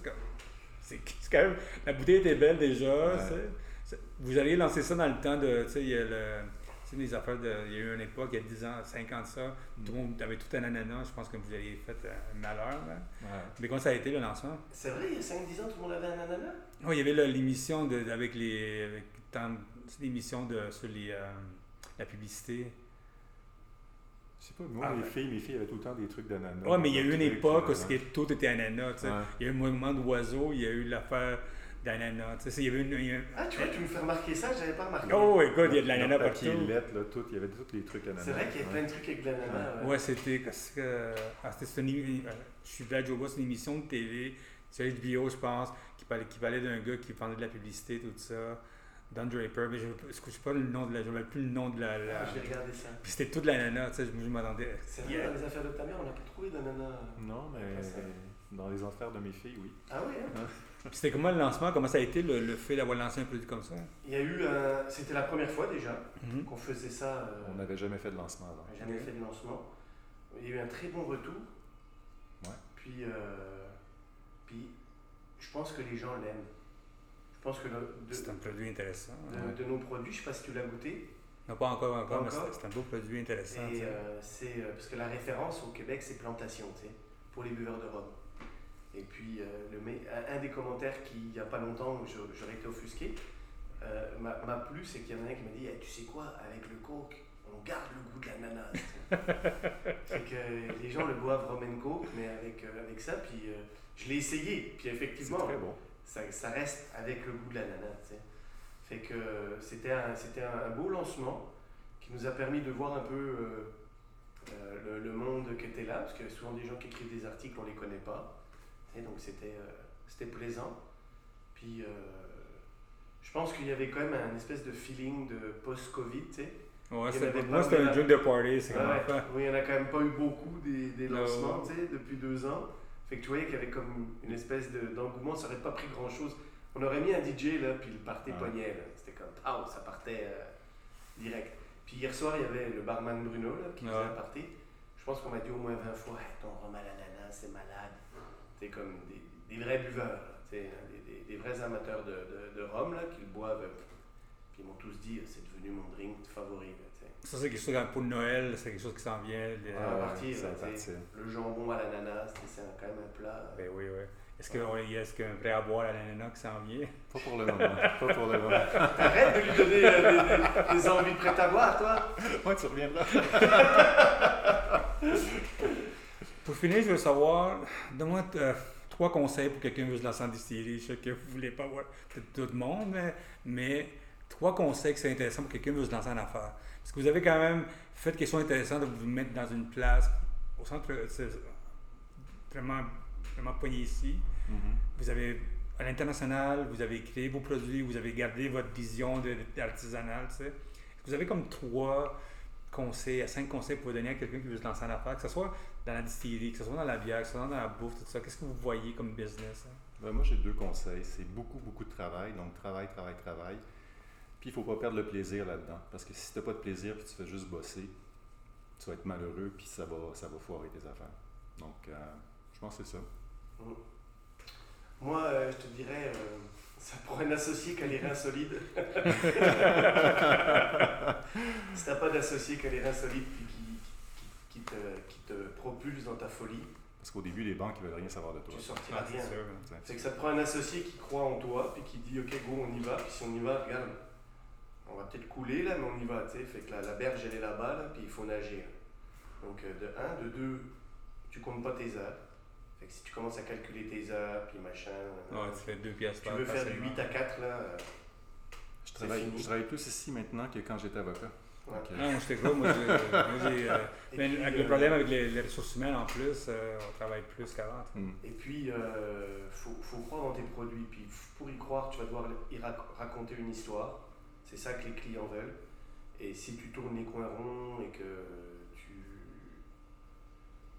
A: C'est, quand même. La bouteille était belle déjà. Vous aviez lancé ça dans le temps de. Tu sais, il y a le. les affaires de. Il y a eu une époque, il y a 10 ans, 5 ans de ça, tout le monde avait tout un ananas. Je pense que vous aviez fait un malheur. Mais comment ça a été le lancement?
C: C'est vrai, il y a 5-10 ans, tout le monde avait un ananas?
A: Oui, il y avait l'émission de, avec les. Avec l'émission de, sur les, euh, la publicité.
B: Je sais pas, moi, ah, mes filles, mes filles avaient tout le temps des trucs d'ananas.
A: Oui, mais il y a eu une époque où tout était ananas. Il y a eu un mouvement d'oiseaux, il y a eu l'affaire d'ananas. Tu sais, il y avait une,
C: Ah, tu vois, tu me fais remarquer ça, j'avais pas remarqué.
A: Oh, écoute, il y a de l'ananas partout.
B: lettres, là, tout, il y avait tous les trucs ananas.
C: C'est vrai qu'il y a plein de trucs avec de l'ananas.
A: Ouais, c'était. Parce que, ah, c'était une, euh, je suis là, Joe c'est une émission de TV, sur HBO, je pense, qui parlait, qui parlait d'un gars qui vendait de la publicité, tout ça. Don Draper, mais je ne sais pas le nom de la. Je ne plus le nom de la.
C: Ah, je vais regarder ça.
A: Puis c'était tout de l'ananas, tu sais, je, m'attendais.
C: C'est vrai, dans les affaires de ta mère, on n'a pas trouvé d'ananas.
B: Non, mais dans les affaires de mes filles, oui.
C: Ah oui, hein?
A: C'était comment le lancement? Comment ça a été le, fait d'avoir lancé un produit comme ça?
C: Il y a eu, c'était la première fois déjà mhm. qu'on faisait ça. Euh,
B: on n'avait jamais fait de lancement avant.
C: Jamais fait de lancement. Il y a eu un très bon retour.
B: Ouais.
C: Puis, euh, puis, je pense que les gens l'aiment. Je pense que
A: c'est un produit intéressant.
C: De, nos produits, je ne sais pas si tu l'as goûté.
A: Non, pas encore, encore, mais c'est un beau produit intéressant.
C: Et, euh, c'est parce que la référence au Québec, c'est plantation, tu sais, pour les buveurs de rhum. Et puis, euh, le, un, des commentaires qui, il n'y a pas longtemps, j'aurais été offusqué, euh, m'a plu, c'est qu'il y en a un qui m'a dit Tu sais quoi, avec le coke, on garde le goût de l'ananas. (laughs) c'est que les gens le boivent rum and coke, mais avec, euh, avec ça, puis je l'ai essayé, puis effectivement,
B: bon.
C: ça, ça, reste avec le goût de l'ananas. Fait que c'était un, un, beau lancement qui nous a permis de voir un peu le, le, monde qui était là, parce qu'il y a souvent des gens qui écrivent des articles, on ne les connaît pas. Et donc c'était euh, c'était plaisant. Puis euh, je pense qu'il y avait quand même un espèce de feeling de post-Covid, tu sais.
A: Ouais, moi, c'était un drink de party, c'est
C: Oui, il n'y en a quand même pas eu beaucoup des, des lancements, tu sais, depuis deux ans. Fait que tu voyais qu'il y avait comme une espèce d'engouement, ça n'aurait pas pris grand-chose. On aurait mis un DJ, là, puis le party pognait, C'était comme, ah, ça partait euh, direct. Puis hier soir, il y avait le barman Bruno, là, qui faisait un party. Je pense qu'on m'a dit au moins 20 fois, hey, ton rhum à l'ananas, c'est malade c'est comme des, des, vrais buveurs, des, des, des, vrais amateurs de, de, de rhum là, qui le boivent. Puis ils m'ont tous dit c'est devenu mon drink favori.
A: ça, c'est quelque chose pour Noël, c'est quelque chose qui s'en vient.
C: Les, ah, partir, le jambon à l'ananas, c'est quand même un plat.
A: Ben oui, oui. Est-ce qu'il y a un prêt à boire à l'ananas qui s'en vient?
B: Pas pour le moment. Pas pour le moment.
C: Arrête de lui donner euh, des, envies de prêt à boire, toi.
B: Moi, tu reviendras. (laughs)
A: Pour finir, je veux savoir, donne-moi euh, trois conseils pour quelqu'un qui veut se lancer en distillerie. Je sais que vous ne voulez pas voir tout le monde, mais, trois conseils qui sont intéressants pour quelqu'un qui veut se lancer en affaires. Parce que vous avez quand même fait quelque chose d'intéressant de vous mettre dans une place au centre, vraiment, vraiment poigné ici. Mm-hmm. Vous avez à l'international, vous avez créé vos produits, vous avez gardé votre vision d'artisanal. Vous avez comme trois conseils, cinq conseils pour donner à quelqu'un qui veut se lancer en affaires, que ce soit dans la distillerie, que ce soit dans la bière, que ce soit dans la bouffe, tout ça. Qu'est-ce que vous voyez comme business? Hein?
B: Ben, moi, j'ai deux conseils. C'est beaucoup, beaucoup de travail. Donc, travail, travail, travail. Puis, il ne faut pas perdre le plaisir là-dedans. Parce que si tu n'as pas de plaisir puis tu fais juste bosser, tu vas être malheureux puis ça va, ça va foirer tes affaires. Donc, euh, je pense que c'est ça. Mm.
C: Moi, euh, je te dirais, euh, ça pourrait un associé qui a les reins solides. (laughs) si tu n'as pas d'associé qui a les reins solides puis te, qui te propulse dans ta folie,
B: parce qu'au début, les banques ne veulent rien savoir de toi.
C: Tu sortiras ah, rien. C'est que ça te prend un associé qui croit en toi, puis qui dit Ok, go, on y va. Puis si on y va, regarde, on va peut-être couler là, mais on y va. sais. Fait que la, la berge, elle est là-bas, puis il faut nager. Donc, euh, de 1, de 2, tu comptes pas tes heures. Fait que si tu commences à calculer tes heures, puis machin.
A: Ouais, tu fais deux pièces
C: Tu veux faire du 8 à 4, là. Euh,
B: je travaille, je travaille plus ici maintenant que quand j'étais avocat.
A: Non, moi, j'étais Moi, j'ai. Euh, avec le problème avec les, ressources humaines en plus, euh, on travaille plus qu'avant.
C: Mm. Et puis, il euh, faut, faut, croire dans tes produits. Puis, pour y croire, tu vas devoir y raconter une histoire. C'est ça que les clients veulent. Et si tu tournes les coins ronds et que tu,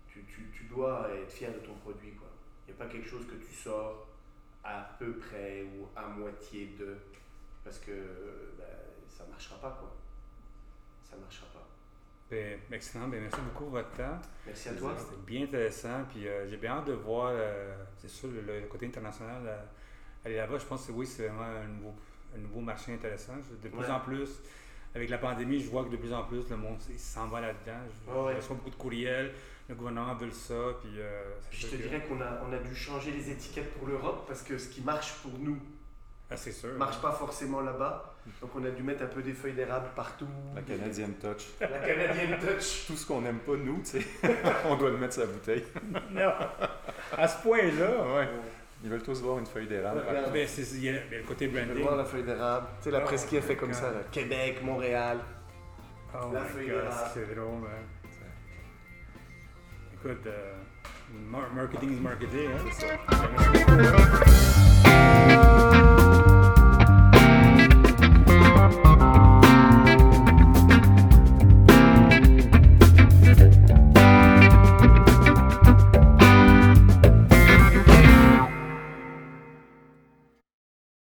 C: tu, tu, tu dois être fier de ton produit, quoi. Il n'y a pas quelque chose que tu sors à peu près ou à moitié de. Parce que ben, ça ne marchera pas, quoi ça ne marchera pas.
A: Ben, excellent. Ben, merci beaucoup pour votre temps.
C: Merci à toi.
A: C'était bien intéressant. Puis euh, j'ai bien hâte de voir, euh, c'est sûr, le, côté international. Euh, aller là-bas, je pense que oui, c'est vraiment un nouveau, un nouveau marché intéressant. De plus en plus, avec la pandémie, je vois que de plus en plus, le monde s'en va là-dedans. Je, reçois beaucoup de courriels. Le gouvernement veut ça. Puis,
C: je te dirais qu'on a, on a dû changer les étiquettes pour l'Europe parce que ce qui marche pour nous
A: ah, c'est sûr.
C: marche pas forcément là-bas. Donc on a dû mettre un peu des feuilles d'érable partout.
B: La Canadian Touch.
C: La Canadian Touch.
B: Tout ce qu'on n'aime pas, nous, tu sais, (laughs) on doit le mettre sur la bouteille.
A: non. À ce point-là,
B: ouais. Ils veulent tous voir une feuille d'érable.
A: Ben, il y a le côté branding. Ils veulent
C: voir la feuille d'érable. Tu sais, la presse qui est fait comme ça. Là. Québec, Montréal.
A: Oh la feuille d'érable. C'est drôle, hein. Écoute, euh, marketing is marketing. Hein? C'est ça.